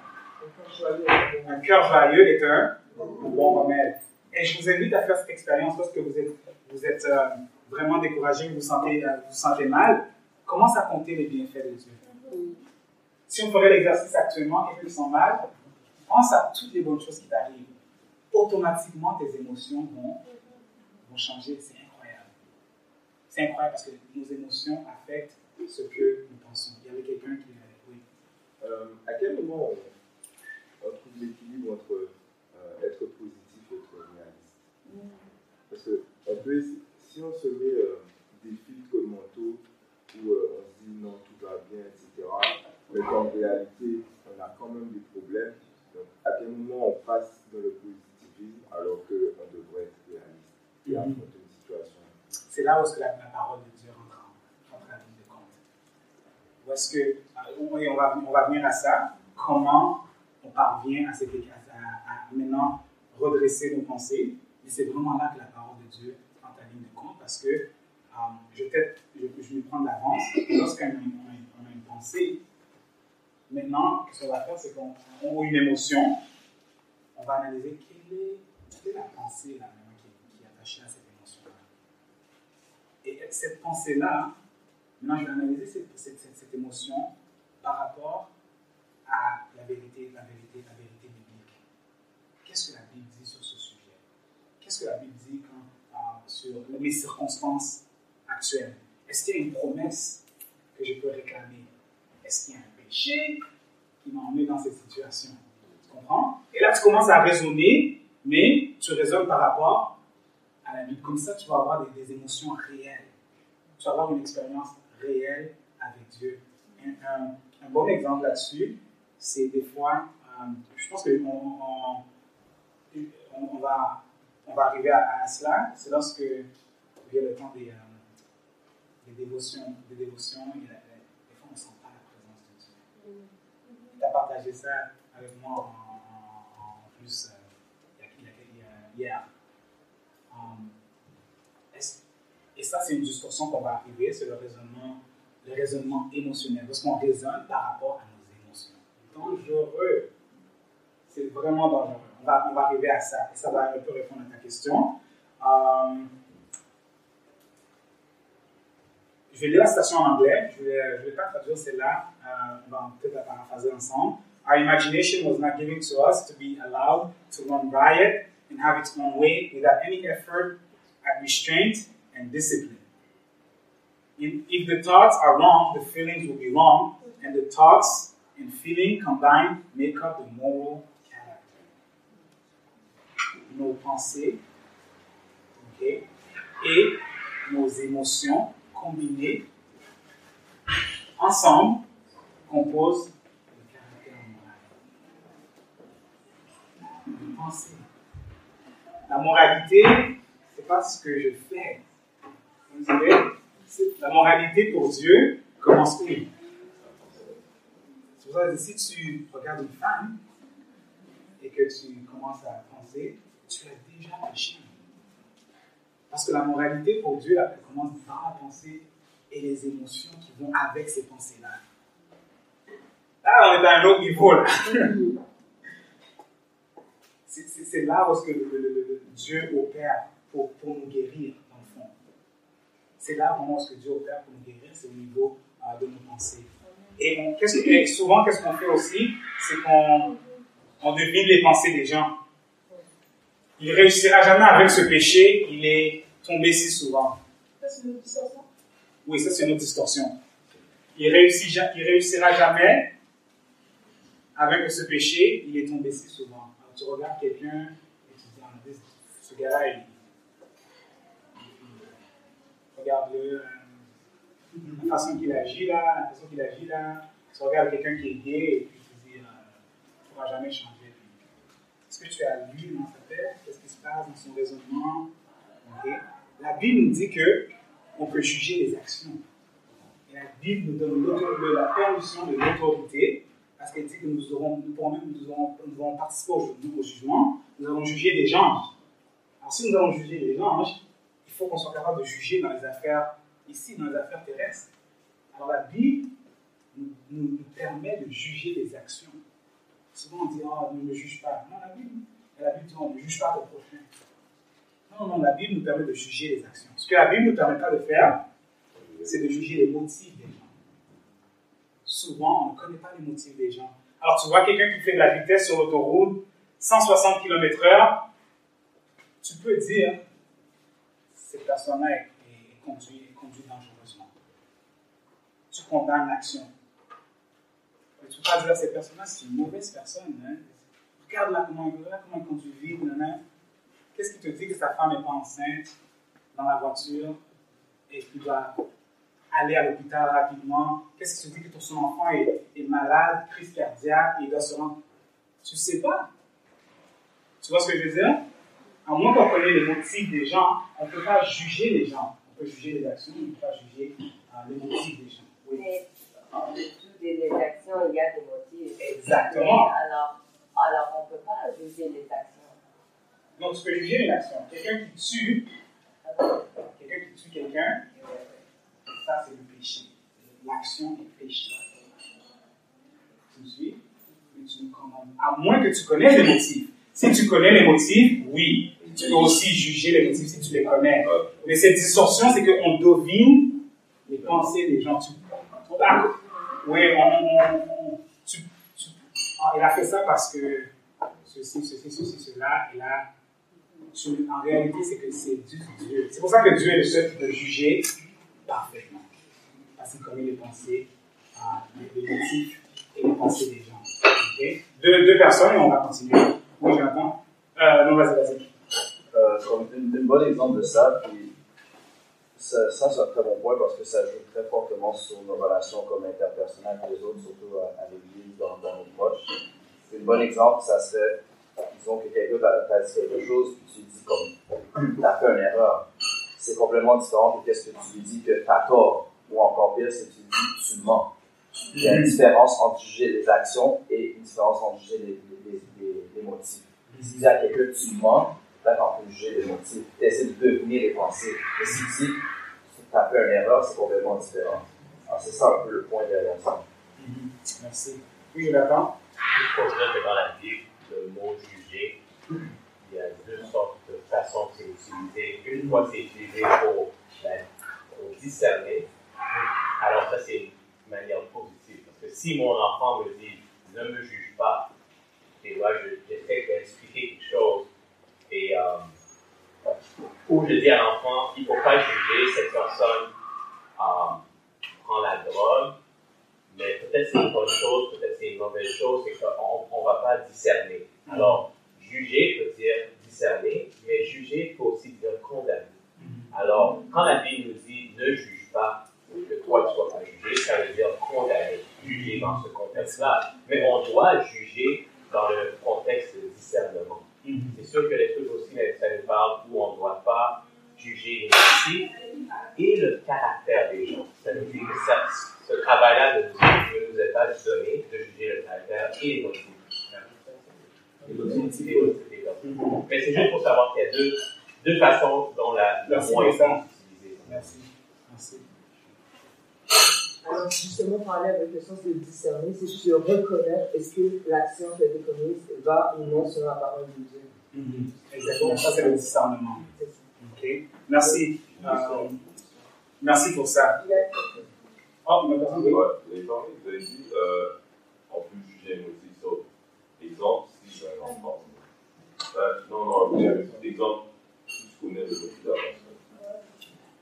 un cœur joyeux est un bon remède. Et je vous invite à faire cette expérience lorsque vous êtes, euh, vraiment découragé, vous vous sentez, euh, vous, sentez mal. Commence à compter les bienfaits de Dieu? Si on ferait l'exercice actuellement et que tu sens mal, pense à toutes les bonnes choses qui t'arrivent. Automatiquement, tes émotions vont, changer. C'est incroyable. C'est incroyable parce que nos émotions affectent ce que nous pensons. Il y avait quelqu'un qui. Oui. Euh, à quel moment on, trouve l'équilibre entre être positif Parce que on peut, si on se met euh, des filtres mentaux où on se dit non, tout va bien, etc., mais qu'en réalité, on a quand même des problèmes, donc à quel moment on passe dans le positivisme alors qu'on devrait être réaliste et affronter une situation? C'est là où que la, parole de Dieu rentre en, ligne de compte. Où est-ce que, on va, on va venir à ça, comment on parvient à, cette, à, à maintenant redresser nos pensées, et c'est vraiment là que la parole de Dieu rentre en ligne de compte parce que euh, je, je, je vais prendre l'avance. Lorsqu'on a, une pensée, Maintenant, ce qu'on va faire, c'est qu'on a une émotion, on va analyser quelle est, la pensée là, qui, est attachée à cette émotion-là. Et cette pensée-là, maintenant je vais analyser cette, cette, émotion par rapport à la vérité, la vérité biblique. Qu'est-ce que la Bible dit sur ce sujet La Bible dit euh, sur mes circonstances actuelles? Est-ce qu'il y a une promesse que je peux réclamer? Est-ce qu'il y a un qui m'a emmené dans cette situation? Tu comprends? Et là, tu commences à raisonner, mais tu raisonnes par rapport à la Bible. Comme ça, tu vas avoir des, émotions réelles. Tu vas avoir une expérience réelle avec Dieu. Un, bon exemple là-dessus, c'est des fois, euh, je pense qu'on on, on, va, on va arriver à, cela, c'est lorsque il y a le temps des, euh, des dévotions, des dévotions, il y a tu as partagé ça avec moi en, plus euh, hier. Um, et ça, c'est une discussion qu'on va arriver, c'est le raisonnement, le raisonnement émotionnel, parce qu'on raisonne par rapport à nos émotions. Dangereux. C'est vraiment dangereux. On va, va arriver à ça, et ça va un peu répondre à ta question. Um, je vais lire la citation en anglais, je ne vais, vais, pas traduire celle-là, euh, on va peut-être la paraphraser ensemble. Our imagination was not given to us to be allowed to run riot and have its own way without any effort at restraint and discipline. If the thoughts are wrong, the feelings will be wrong, and the thoughts and feeling combined make up the moral. Nos pensées okay, et nos émotions combinées ensemble composent le caractère moral. La moralité, c'est pas ce que je fais. Vous savez, la moralité pour Dieu commence où C'est pour ça si tu regardes une femme et que tu commences à penser, tu as déjà péché. Parce que la moralité pour Dieu, elle commence par la pensée et les émotions qui vont avec ces pensées-là. Là, on est à un autre niveau. là. C'est là où que le, Dieu opère pour, pour, nous guérir, dans le fond. C'est là vraiment où que Dieu opère pour nous guérir, c'est au niveau euh, de nos pensées. Et, et souvent, qu'est-ce qu'on fait aussi C'est qu'on on devine les pensées des gens. Il réussira jamais avec ce péché, il est tombé si souvent. Ça, c'est une distorsion Oui, ça, c'est une distorsion. Il, réussit, il réussira jamais avec ce péché, il est tombé si souvent. Alors, tu regardes quelqu'un et tu te dis, ah, ce gars-là, il, regarde-le, euh, la façon qu'il agit là, la façon qu'il agit là. Tu regardes quelqu'un qui est gay et puis tu te dis, euh, ne pourra jamais changer. Est-ce que tu as lu dans sa tête Qu'est-ce qui se passe dans son raisonnement La Bible nous dit que on peut juger les actions. Et la Bible nous donne la permission de l'autorité parce qu'elle dit que nous aurons, pourrons même, nous aurons, nous participé au, jugement, nous allons juger des gens. Alors si nous allons juger les anges, il faut qu'on soit capable de juger dans les affaires ici, dans les affaires terrestres. Alors la Bible nous, nous, permet de juger les actions. Souvent on dit, oh, ne me juge pas. Non, la Bible, la Bible dit, on ne juge pas ton prochain. Non, non, la Bible nous permet de juger les actions. Ce que la Bible ne nous permet pas de faire, c'est de juger les motifs des gens. Souvent, on ne connaît pas les motifs des gens. Alors, tu vois quelqu'un qui fait de la vitesse sur l'autoroute, 160 km/h, tu peux dire, cette personne-là est, conduit, dangereusement. Tu condamnes l'action. Mais tu peux pas dire, cette personne-là, c'est une mauvaise personne. Hein. Regarde là comment, là comment elle conduit vite. Qu'est-ce qui te dit que sa femme n'est pas enceinte dans la voiture et qu'il doit aller à l'hôpital rapidement? Qu'est-ce qui te dit que ton son enfant est, malade, crise cardiaque et il doit se rendre? Tu ne sais pas. Tu vois ce que je veux dire? À moins qu'on connaisse les motifs des gens, on ne peut pas juger les gens. On peut juger les actions, on ne peut pas juger euh, les motifs des gens. Oui. Dessous des actions, il y a des motifs. Exactement. alors, alors, on ne peut pas juger les actions. Donc, tu peux juger une action. Quelqu'un qui tue, quelqu'un qui tue quelqu'un, ça c'est le péché. L'action est péché. Tu me suis? Mais tu me commandes. À moins que tu connaisses les motifs. Si tu connais les motifs, oui. Tu peux aussi juger les motifs si tu les connais. Mais cette distorsion, c'est qu'on devine les pensées des gens. Tu, oui, on, tu, tu, ah, il a fait ça parce que ceci, ceci, ceci, cela, et là, en réalité, c'est que c'est Dieu. C'est pour ça que Dieu est le seul qui peut juger parfaitement. Parce qu'il connaît les pensées, euh, les et les pensées des gens. Okay? Deux, personnes et on va continuer. Oui, Jonathan. Euh, non, vas-y, vas-y. Euh, un, bon exemple de ça, ça, c'est un très bon point parce que ça joue très fortement sur nos relations comme interpersonnelles les autres, surtout à, l'église, dans, nos proches. Un bon exemple, ça serait disons que quelqu'un t'a dit quelque chose, puis tu dis comme, t'as fait une erreur. C'est complètement différent de ce que tu lui dis que t'as tort, ou encore pire, c'est que tu lui dis tu mens. Il y a une différence entre juger les actions et une différence entre juger les, motifs. Si tu dis à quelqu'un tu mens, là, on peut juger les motifs. Tu essaies de deviner les pensées. Mais si tu dis fait une erreur, c'est complètement différent. Alors, c'est ça un peu le point derrière ça. Mm-hmm. Merci. Oui, Jonathan? Je considère que dans la Bible, le mot juger, il y a deux sortes de façons que c'est utilisé. Une fois, c'est utilisé pour, ben, pour, discerner. Alors, ça, c'est une manière positive. Parce que si mon enfant me dit ne me juge pas, et moi, j'essaie d'expliquer quelque chose, et euh, où je dis à l'enfant il ne faut pas juger cette personne euh, prend la drogue, mais peut-être c'est une bonne chose, peut-être c'est une mauvaise chose, c'est qu'on ne va pas discerner. Alors, juger peut dire discerner, mais juger peut aussi dire condamner. Alors, quand la Bible nous dit ne juge pas, que toi tu sois pas jugé, ça veut dire condamner, juger dans ce contexte-là. Mais on doit juger dans le contexte de discernement. C'est sûr que les trucs aussi, ça nous parle où on ne doit pas juger les et le caractère des gens. Ça nous dit que ça, ce travail-là ne nous, nous est pas donné de juger le caractère et les motifs. Mais c'est juste pour savoir qu'il y a deux, deux façons dont la, le mot est utilisé. Merci. Merci. Alors, justement, parler avec le sens de discerner, c'est juste de reconnaître est-ce que l'action qui a été commise va ou non sur la parole de Dieu. Mm-hmm. Exactement, ça c'est le discernement. Ok, merci. Euh, merci pour ça. Mais personne ouais, vous avez parlé, vous avez dit, euh, on peut juger motif sur exemple, si j'ai un enfant. Euh, non, non, exemple, tu connais le motif de la personne.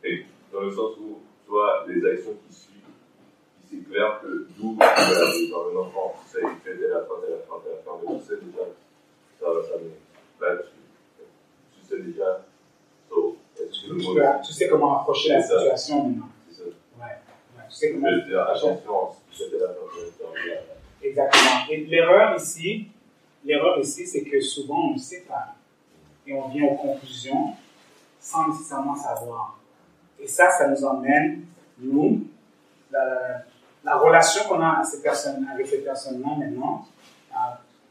Et dans le sens où, tu vois, les actions qui suivent, c'est clair que d'où dans un enfant, ça il fait dès la fin, dès la fin, dès la fin, mais tu sais déjà, ça va s'amener. Là, tu, tu sais déjà, so, tu, tu sais comment approcher la situation maintenant. C'est la fin, Exactement. Et l'erreur ici, l'erreur ici, c'est que souvent on ne sait pas. Et on vient aux conclusions sans nécessairement savoir. Et ça, ça nous emmène, nous, la relation qu'on a à ces personnes, avec ces personnes-là maintenant, euh,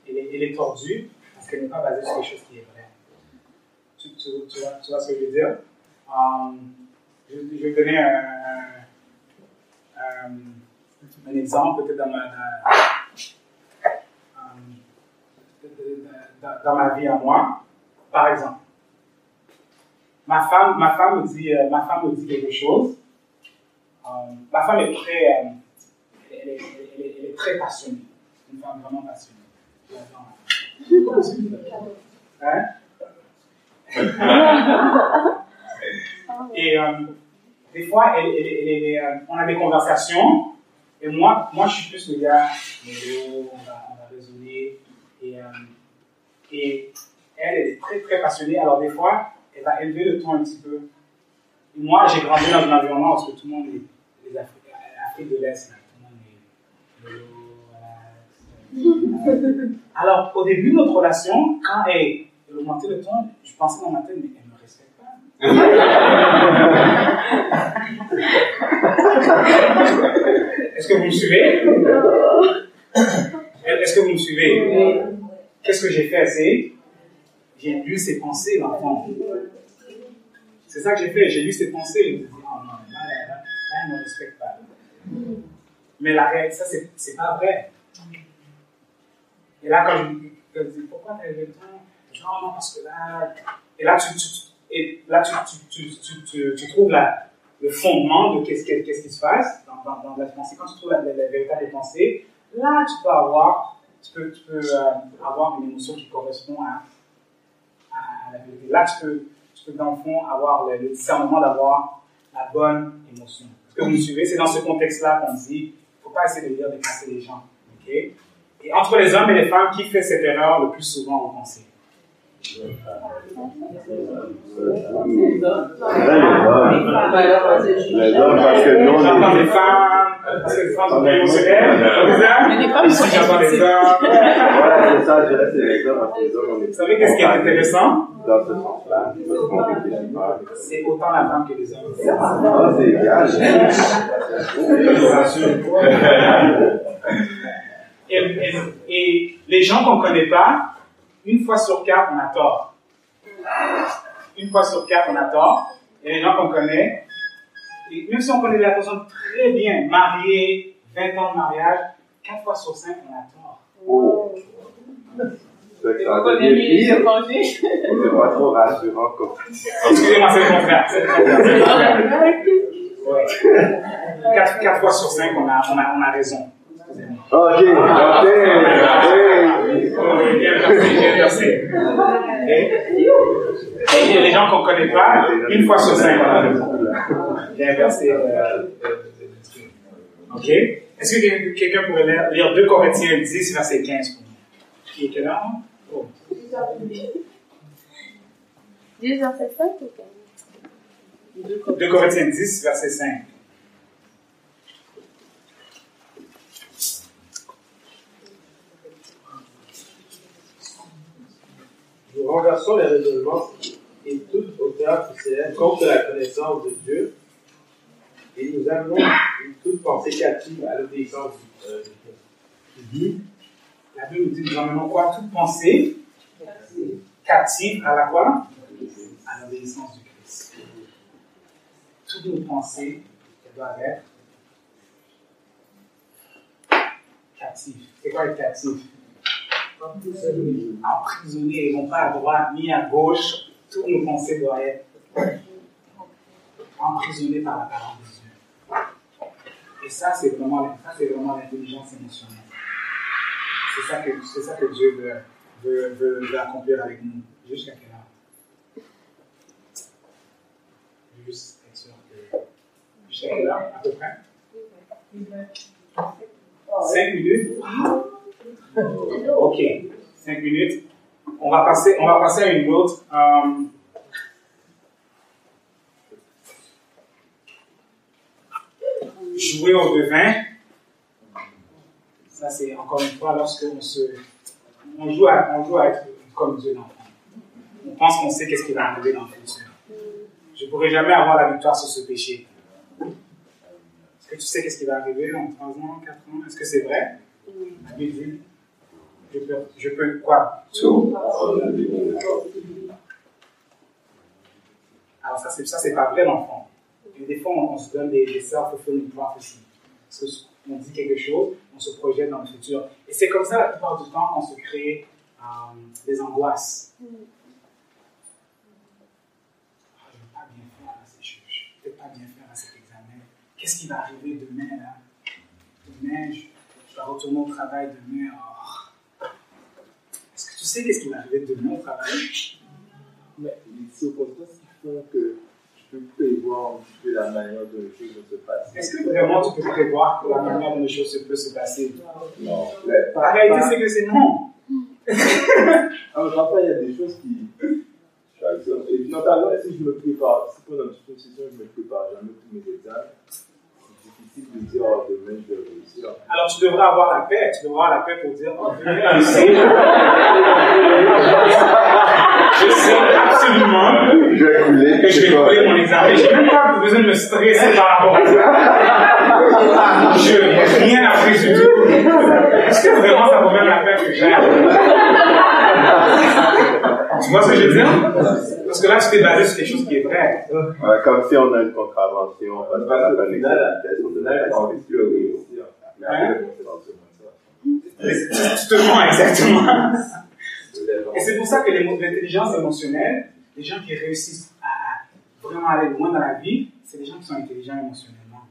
elle, est, elle, est, tordue parce qu'elle n'est pas basée sur quelque chose qui est vrai. Tu, tu, tu, vois, tu vois, ce que je veux dire? Um, je, je, vais donner un, un, un exemple, peut-être dans ma, dans, dans, ma vie à moi. Par exemple, ma femme, ma femme, me, dit, euh, ma femme me dit quelque chose. Um, ma femme est très, euh, elle, est, elle, est, elle, est, très passionnée. Une femme vraiment passionnée. Hein? Et euh, des fois, elle, elle, euh, on a des conversations, et moi, moi, je suis plus le gars, on va, on va raisonner, et, euh, et elle, elle est très, très passionnée, alors des fois, elle va élever le ton un petit peu. Et moi, j'ai grandi dans un environnement où tout le monde est, les Afrique, Afrique de l'Est, tout le monde est alors, au début de notre relation, quand elle, elle augmentait le ton, je pensais dans ma tête, mais elle me respecte pas. Est-ce que vous me suivez? Est-ce que vous me suivez? Qu'est-ce que j'ai fait? C'est j'ai lu ses pensées, l'enfant. C'est ça que j'ai fait. J'ai lu ses pensées. Oh non, elle ne respecte pas. Mais la réalité, ça, c'est pas vrai. Et là, quand je, me dis, pourquoi tu as le ton Non, non, parce que là. Et là, tu, tu et là, tu, trouves le fondement de qu'est-ce qu qui se passe dans, la pensée. Quand tu trouves la, la, la vérité des pensées, là, tu peux avoir, tu peux, euh, avoir une émotion qui correspond à, la vérité. Là, tu peux, tu peux dans le fond avoir le, le discernement d'avoir la bonne émotion. Est-ce que vous me suivez? C'est dans ce contexte-là qu'on dit, il ne faut pas essayer de lire des pensées des gens. ok? Et entre les hommes et les femmes, qui fait cette erreur le plus souvent en pensée? Les hommes. Parce que nous, les femmes, parce que les femmes. Mais les femmes sont. Voilà, c'est ça, je dirais, c'est les hommes, parce que les hommes. Vous savez qu'est-ce qui est intéressant? Dans ce sens-là. C'est autant la femme que les hommes. C'est égal. Et, et, et les gens qu'on connaît pas, une fois sur quatre, on a tort. Une fois sur quatre, on a tort. Et les gens qu'on connaît, et même si on connaît la personne très bien, mariée, 20 ans de mariage, quatre fois sur cinq, on a tort. Oh. C'est pire. Pas trop rassurant comme Excusez-moi, c'est le contraire. C'est le contraire. Ouais. Quatre, quatre fois sur cinq, on a, on a, on a raison. Ok, ok, ok. Bien versé. Et les gens qu'on ne connaît pas, une fois sur cinq, on a raison. Bien versé. Ok? Est-ce que quelqu'un- pourrait lire- lire 2 Corinthiens 10, verset 15 pour nous? Qui était là? Oh. 10 verset 5 ou 15 2 Corinthiens 10, verset 5. Renversons les raisonnements et toute hauteur qui s'élève contre la connaissance de Dieu et nous amenons toute pensée captive à l'obéissance du euh, Christ. La Bible nous dit nous emmenons quoi? Toute pensée captive à la quoi? À l'obéissance du Christ. Toutes nos pensées elles doivent être captives. C'est quoi être captif? Emprisonnées, non pas à droite ni à gauche. Toutes nos pensées doivent être emprisonnées par la parole de Dieu. Et ça, c'est vraiment, ça, c'est vraiment l'intelligence émotionnelle. C'est ça que, c'est ça que Dieu veut, veut, veut, veut accomplir avec nous. Jusqu'à quelle heure? Juste être sûr que. Jusqu'à quelle heure, à peu près? Cinq minutes? Ok, cinq minutes. On va passer, on va passer à une autre. euh, jouer au devin. Ça, c'est encore une fois lorsque on se, on joue à, on joue à être comme Dieu l'enfant. On pense qu'on sait qu'est-ce qui va arriver dans le futur. Je ne pourrai jamais avoir la victoire sur ce péché. Est-ce que tu sais qu'est-ce qui va arriver dans 3 ans, 4 ans? Est-ce que c'est vrai? Dit, je peux, je peux quoi? Tout. Alors ça, c'est ça, c'est pas vrai l'enfant. Des fois, on, se donne des, des self-fulfilling prophecies. Parce qu'on dit quelque chose, on se projette dans le futur. Et c'est comme ça, la plupart du temps, qu'on se crée euh, des angoisses. Ah, je ne vais pas bien faire, je ne vais peut-être pas bien faire à cet examen. Qu'est-ce qui va arriver demain, là? Demain, je, je dois retourner au travail demain. Oh. Que sais qu'est-ce qui va arriver demain au travail Mais c'est au contraire ce qui fait que je peux prévoir un petit peu la manière dont les choses vont se passer. Est-ce que vraiment tu peux prévoir la manière dont les choses peuvent se passer? Non. La réalité, c'est que c'est non. Alors, parfois, il y a des choses qui. Par exemple, et notamment, si je me prépare, si pendant toute une session, je me prépare jamais tous mes examens, oh, demain, réussir. Alors, tu devrais avoir la paix. Tu devrais avoir la paix pour dire, oh, je sais. je sais absolument Je vais couler. que je vais couler mon examen. Je n'ai même pas besoin de me stresser par rapport à ça. Je n'ai rien appris du tout. Est-ce que vraiment ça vaut même la peine que j'aille? Tu vois ce que je veux dire? Parce que là, tu t'es basé sur quelque chose qui est vrai. Ouais, comme si on a une contravention, pas on Hein? c'est dans ce moment-là. Tu te mens exactement. Et c'est pour ça que les mots- l'intelligence émotionnelle, les gens qui réussissent à vraiment aller loin dans la vie, c'est des gens qui sont intelligents émotionnellement.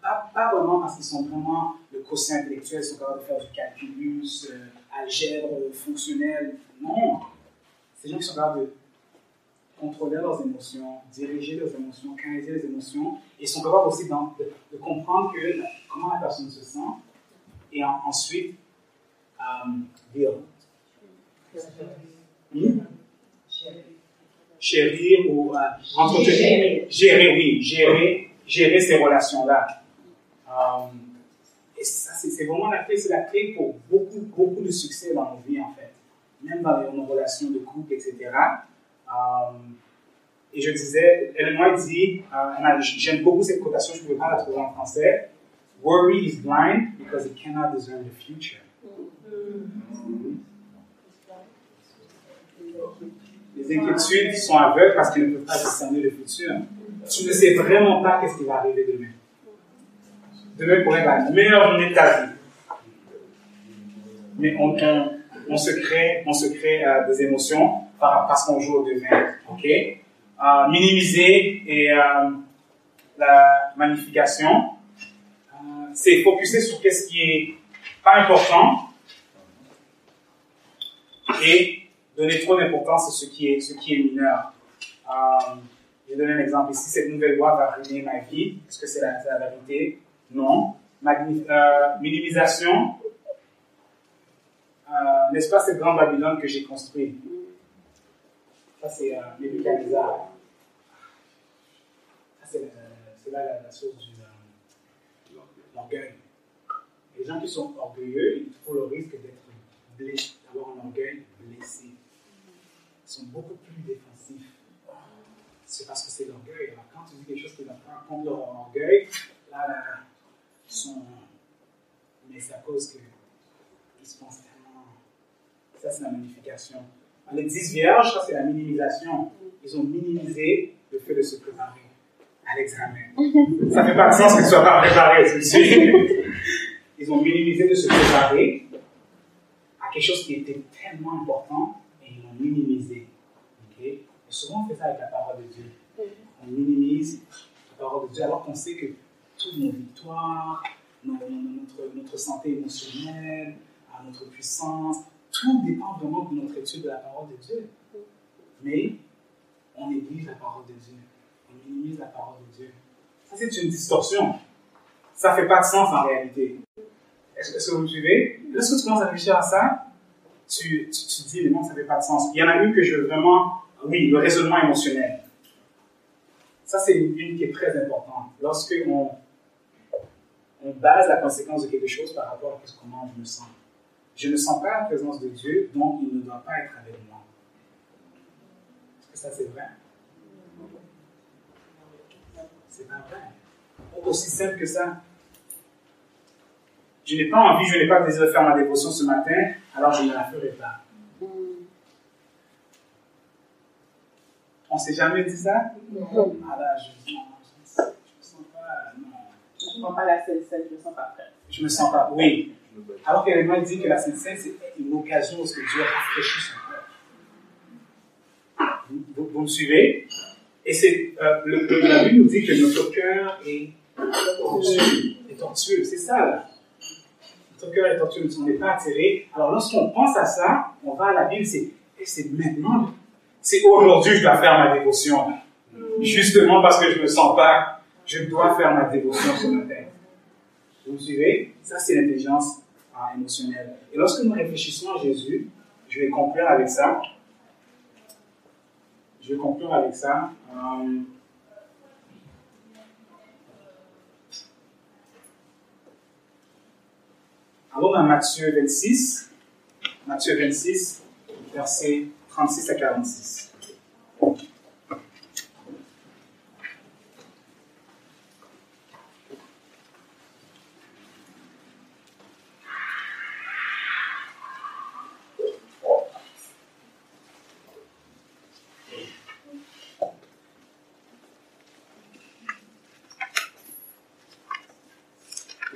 Pas, pas vraiment parce qu'ils sont vraiment le quotient intellectuel, ils sont capables de faire du calculus, euh, algèbre, fonctionnel. Non. Des gens qui sont capables de contrôler leurs émotions, diriger leurs émotions, canaliser les émotions, et sont capables aussi de, de comprendre que, comment la personne se sent, et en- ensuite, euh, dire. Hmm? Chérir ou euh, entretenir. Gérer. Gérer, oui, gérer, gérer ces relations-là. Euh, et ça, c'est vraiment la clé, c'est la clé pour beaucoup, beaucoup de succès dans nos vies, en fait. Même dans nos relations de couple, etc. Euh, et je disais, Ellen White dit, euh, j'aime beaucoup cette cotation, je ne pouvais pas la trouver en français. Worry is blind because it cannot discern the future. Les inquiétudes sont aveugles parce qu'ils ne peuvent pas discerner le futur. Tu ne sais vraiment pas qu'est-ce qui va arriver demain. Demain pourrait être la meilleure journée de vie. Mais on, on, se crée, on se crée euh, des émotions par- parce qu'on joue au devin. Ok? Euh, minimiser et euh, la magnification, euh, c'est focuser sur qu'est-ce qui est pas important et donner trop d'importance à ce qui est, ce qui est mineur. Euh, je vais donner un exemple ici. Cette nouvelle loi va ruiner ma vie. Est-ce que c'est la, la vérité? Non. Euh, minimisation. Euh, n'est-ce pas cette grande Babylone que j'ai construite? Ça, c'est euh. Ça, c'est, là la, source du euh, l'orgueil. Les gens qui sont orgueilleux, ils trouvent le risque d'être blessés, d'avoir un orgueil blessé. Ils sont beaucoup plus défensifs. C'est parce que c'est l'orgueil. Quand tu dis quelque chose qui va pas contre leur orgueil, là, là, sont. Mais c'est à cause qu'ils se pensent tellement. Ça, c'est la magnification. Dans les dix vierges, ça, c'est la minimisation. Ils ont minimisé le fait de se préparer à l'examen. Ça fait pas de sens qu'ils ne soient pas préparés. Ils ont minimisé de se préparer à quelque chose qui était tellement important et ils l'ont minimisé. Ok? Et souvent, on fait ça avec la parole de Dieu. On minimise la parole de Dieu alors qu'on sait que toutes nos victoires, notre, santé émotionnelle, notre puissance, tout dépend vraiment de notre étude de la parole de Dieu. Mais on néglige la parole de Dieu. On minimise la parole de Dieu. Ça, c'est une distorsion. Ça ne fait pas de sens en réalité. Est-ce que vous me suivez? Lorsque tu commences à réfléchir à ça, tu, tu, tu dis, mais non, ça ne fait pas de sens. Il y en a une que je veux vraiment, oui, le raisonnement émotionnel. Ça, c'est une qui est très importante. Lorsque on, on base la conséquence de quelque chose par rapport à ce- comment je me sens. Je ne sens pas la présence de Dieu, donc il ne doit pas être avec moi. Est-ce que ça, c'est vrai? C'est pas vrai. Aussi simple que ça. Je n'ai pas envie, je n'ai pas désir de faire ma dévotion ce matin, alors je ne la ferai pas. On ne s'est jamais dit ça? Non. Ah là, je me sens pas. Non. Je ne sens pas la scène scène, je ne me sens pas prête. Je me sens pas. Oui. Alors qu'elle dit que la Sainte Seine, c'est une occasion où Dieu rafraîchit son cœur. Vous, vous, vous me suivez? Et c'est euh, le, le, la Bible nous dit que notre cœur est tortueux. Est tortueux, c'est ça là. Notre cœur est tortueux, on n'est pas attiré. Alors lorsqu'on pense à ça, on va à la Bible, c'est et c'est maintenant. C'est aujourd'hui que je dois faire ma dévotion. Là. Justement parce que je ne me sens pas, je dois faire ma dévotion ce matin. Vous me suivez? Ça, c'est l'intelligence ah, émotionnelle. Et lorsque nous réfléchissons à Jésus, je vais conclure avec ça. Je vais conclure avec ça. Euh, allons dans Matthieu 26. Matthieu 26, versets 36 à 46.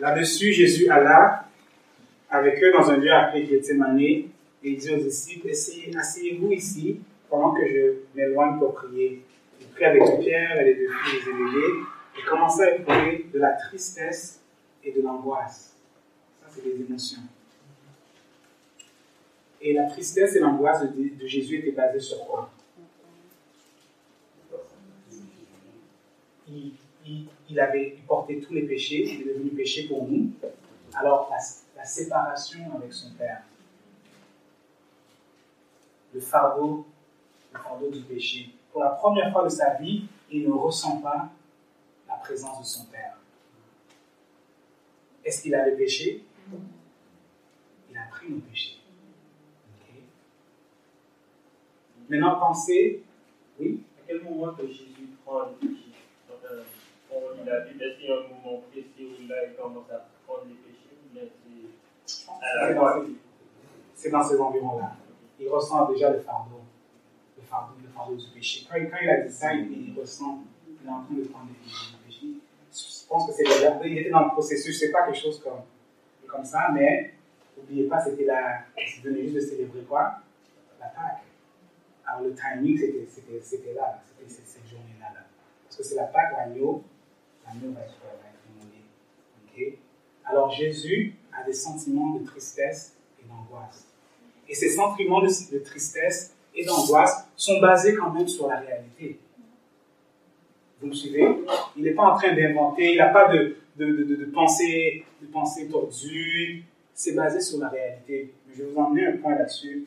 Là-dessus, Jésus alla avec eux dans un lieu appelé Gethsemane et il dit aux disciples, asseyez-vous ici pendant que je m'éloigne pour prier. Il prit avec Pierre et les deux filles Zébédée et commença à éprouver de la tristesse et de l'angoisse. Ça, c'est des émotions. Et la tristesse et l'angoisse de, de Jésus étaient basées sur quoi? Il, il, il, avait porté tous les péchés, il est devenu péché pour nous. Alors, la, séparation avec son Père, le fardeau, le fardeau du péché. Pour la première fois de sa vie, il ne ressent pas la présence de son Père. Est-ce qu'il avait péché? Il a pris nos péchés. Maintenant, pensez, oui? À quel moment que Jésus prend le On lit la Bible, est-ce qu'il y a un moment précis où là, il commence à prendre les péchés bien c'est c'est dans ces environs-là. Il ressent déjà le fardeau, le fardeau, le fardeau du péché. Quand, quand, il a dit ça, il, il, ressent, il est en train de prendre le péché. Je pense que c'est déjà, il était dans le processus, c'est pas quelque chose comme, comme ça, mais n'oubliez pas, c'était la, il venait juste de célébrer quoi? La Pâque. Alors le timing, c'était, là, c'était cette, cette journée-là. Là. Parce que c'est la Pâque, l'agneau, Alors Jésus a des sentiments de tristesse et d'angoisse. Et ces sentiments de, tristesse et d'angoisse sont basés quand même sur la réalité. Vous me suivez? Il n'est pas en train d'inventer, il n'a pas de, de, de, pensée, de pensée tordue. C'est basé sur la réalité. Je vais vous emmener un point là-dessus.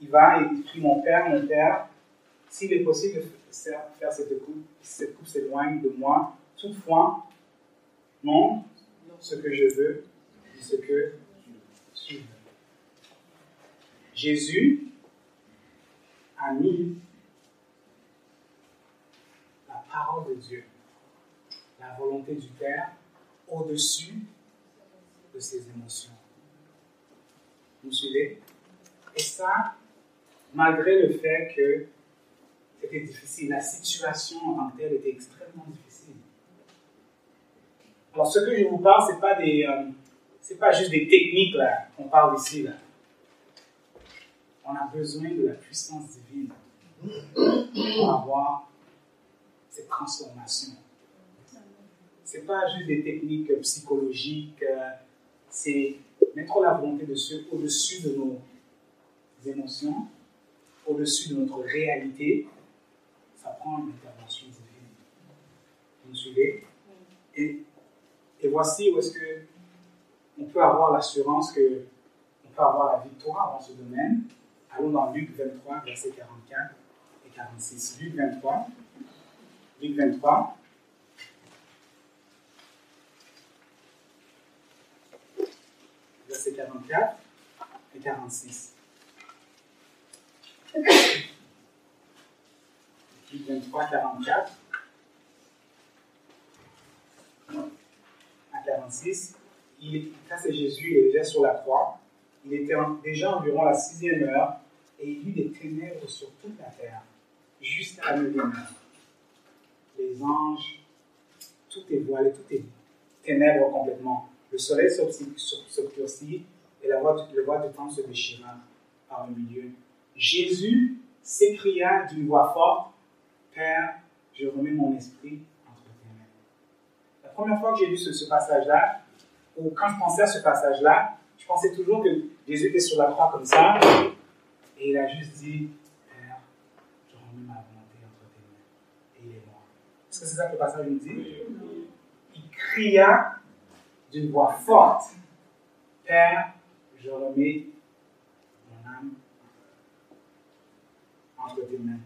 Il va et il prie mon Père, mon Père, s'il est possible de faire cette coupe, cette coupe s'éloigne de moi. Toutefois, non, ce que je veux, ce que tu veux. Jésus a mis la parole de Dieu, la volonté du Père, au-dessus de ses émotions. Vous suivez? Et ça, malgré le fait que c'était difficile, la situation en tant que telle était extrêmement difficile. Alors, ce que je vous parle, ce n'est pas, euh, pas juste des techniques qu'on parle ici. On a besoin de la puissance divine pour avoir cette transformation. Ce n'est pas juste des techniques psychologiques, euh, c'est mettre la volonté de Dieu au-dessus de nos émotions, au-dessus de notre réalité. Ça prend une intervention divine. Vous me suivez? Et voici où est-ce que on peut avoir l'assurance que on peut avoir la victoire dans ce domaine. Allons dans Luc 23, versets 44 et 46. Luc 23. Luc 23. Versets 44 et 46. Luc 23, 44. 36. Il, ça, c'est Jésus, est déjà sur la croix. Il était déjà environ la sixième heure et il y eut des ténèbres sur toute la terre, juste à la neuvième heure. Les anges, tout est voilé, tout est ténèbres complètement. Le soleil s'obscurcit et la voix, le voix du temps se déchira par le milieu. Jésus s'écria d'une voix forte Père, je remets mon esprit entre tes mains. La première fois que j'ai lu ce, passage-là, ou quand je pensais à ce passage-là, je pensais toujours que Jésus était sur la croix comme ça, et il a juste dit Père, je remets ma volonté entre tes mains. Et il est mort. Est-ce que c'est ça que le passage nous dit? Il cria d'une voix forte Père, je remets mon âme entre tes mains.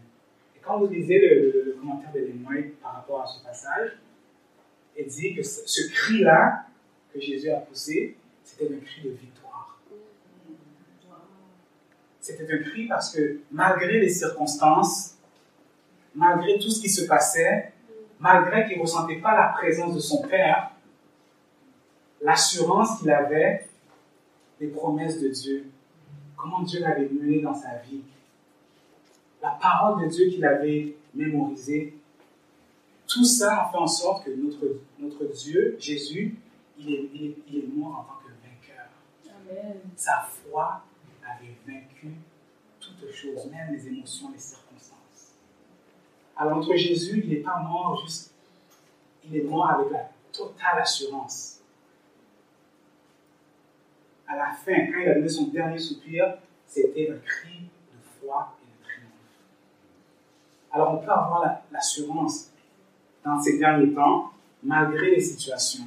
Et quand vous lisez le, commentaire de Lémoy par rapport à ce passage, il dit que ce, cri-là que Jésus a poussé, c'était un cri de victoire. C'était un cri parce que malgré les circonstances, malgré tout ce qui se passait, malgré qu'il ne ressentait pas la présence de son Père, l'assurance qu'il avait des promesses de Dieu, comment Dieu l'avait mené dans sa vie, la parole de Dieu qu'il avait mémorisée. Tout ça a fait en sorte que notre, notre Dieu, Jésus, il est, il, est, mort en tant que vainqueur. Amen. Sa foi avait vaincu toutes choses, même les émotions, les circonstances. Alors notre Jésus, il n'est pas mort juste, il est mort avec la totale assurance. À la fin, quand il a donné son dernier soupir, c'était un cri de foi alors on peut avoir l'assurance dans ces derniers temps, malgré les situations,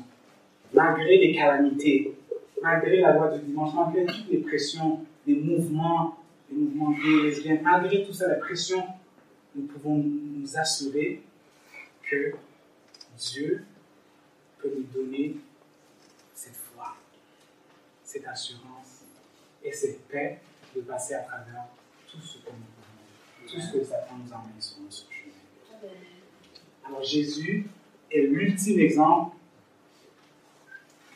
malgré les calamités, malgré la loi du dimanche, malgré toutes les pressions, les mouvements, les mouvements gays, malgré tout ça, la pression, nous pouvons nous assurer que Dieu peut nous donner cette foi, cette assurance et cette paix de passer à travers tout ce que nous tout ce que Satan nous emmène sur notre chemin. Alors Jésus est l'ultime exemple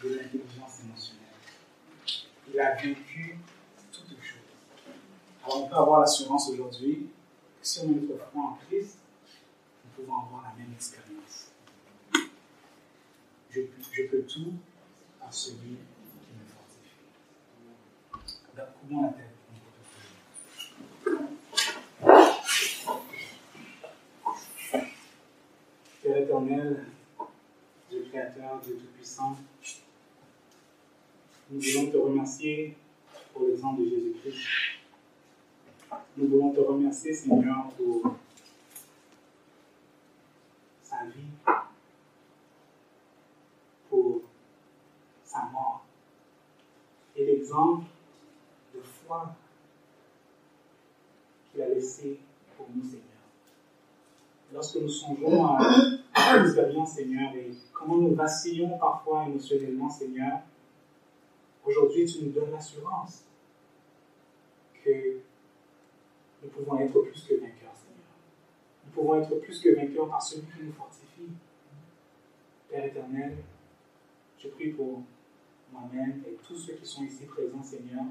de l'intelligence émotionnelle. Il a vécu toutes choses. Alors on peut avoir l'assurance aujourd'hui que si on met notre en Christ, nous pouvons avoir la même expérience. Je, peux tout par celui qui me fortifie. comment la tête Père éternel, Dieu créateur, Dieu tout-puissant, nous voulons te remercier pour l'exemple de Jésus-Christ. Nous voulons te remercier, Seigneur, pour sa vie, pour sa mort. Et l'exemple de foi qu'il a laissé pour nous, Seigneur. Lorsque nous songeons à l'expérience, Seigneur, et comment nous vacillons parfois émotionnellement, Seigneur, aujourd'hui, tu nous donnes l'assurance que nous pouvons être plus que vainqueurs, Seigneur. Nous pouvons être plus que vainqueurs par celui qui nous fortifie. Père éternel, je prie pour moi-même et tous ceux qui sont ici présents, Seigneur,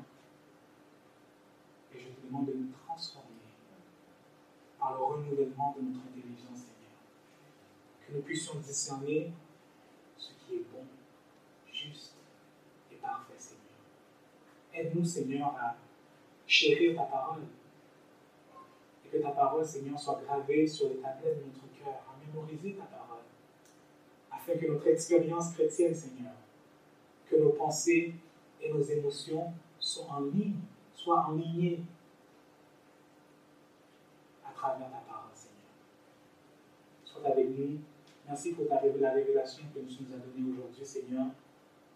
et je te demande de nous transformer par le renouvellement de notre intelligence. Nous puissions discerner ce qui est bon, juste et parfait, Seigneur. Aide-nous, Seigneur, à chérir ta parole. Et que ta parole, Seigneur, soit gravée sur les tablettes de notre cœur, à mémoriser ta parole. Afin que notre expérience chrétienne, Seigneur, que nos pensées et nos émotions soient en ligne, soient en ligne travers ta parole, Seigneur. Sois avec nous. Merci pour ta, la révélation que tu nous as donnée aujourd'hui, Seigneur.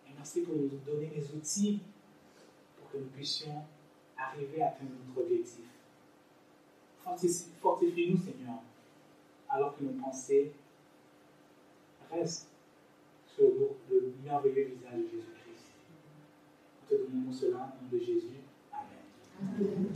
Et merci pour nous donner les outils pour que nous puissions arriver à atteindre notre objectif. Fortifie-nous, Seigneur, alors que nos pensées restent sur le merveilleux visage de Jésus-Christ. Nous te demandons cela au nom de Jésus. Amen.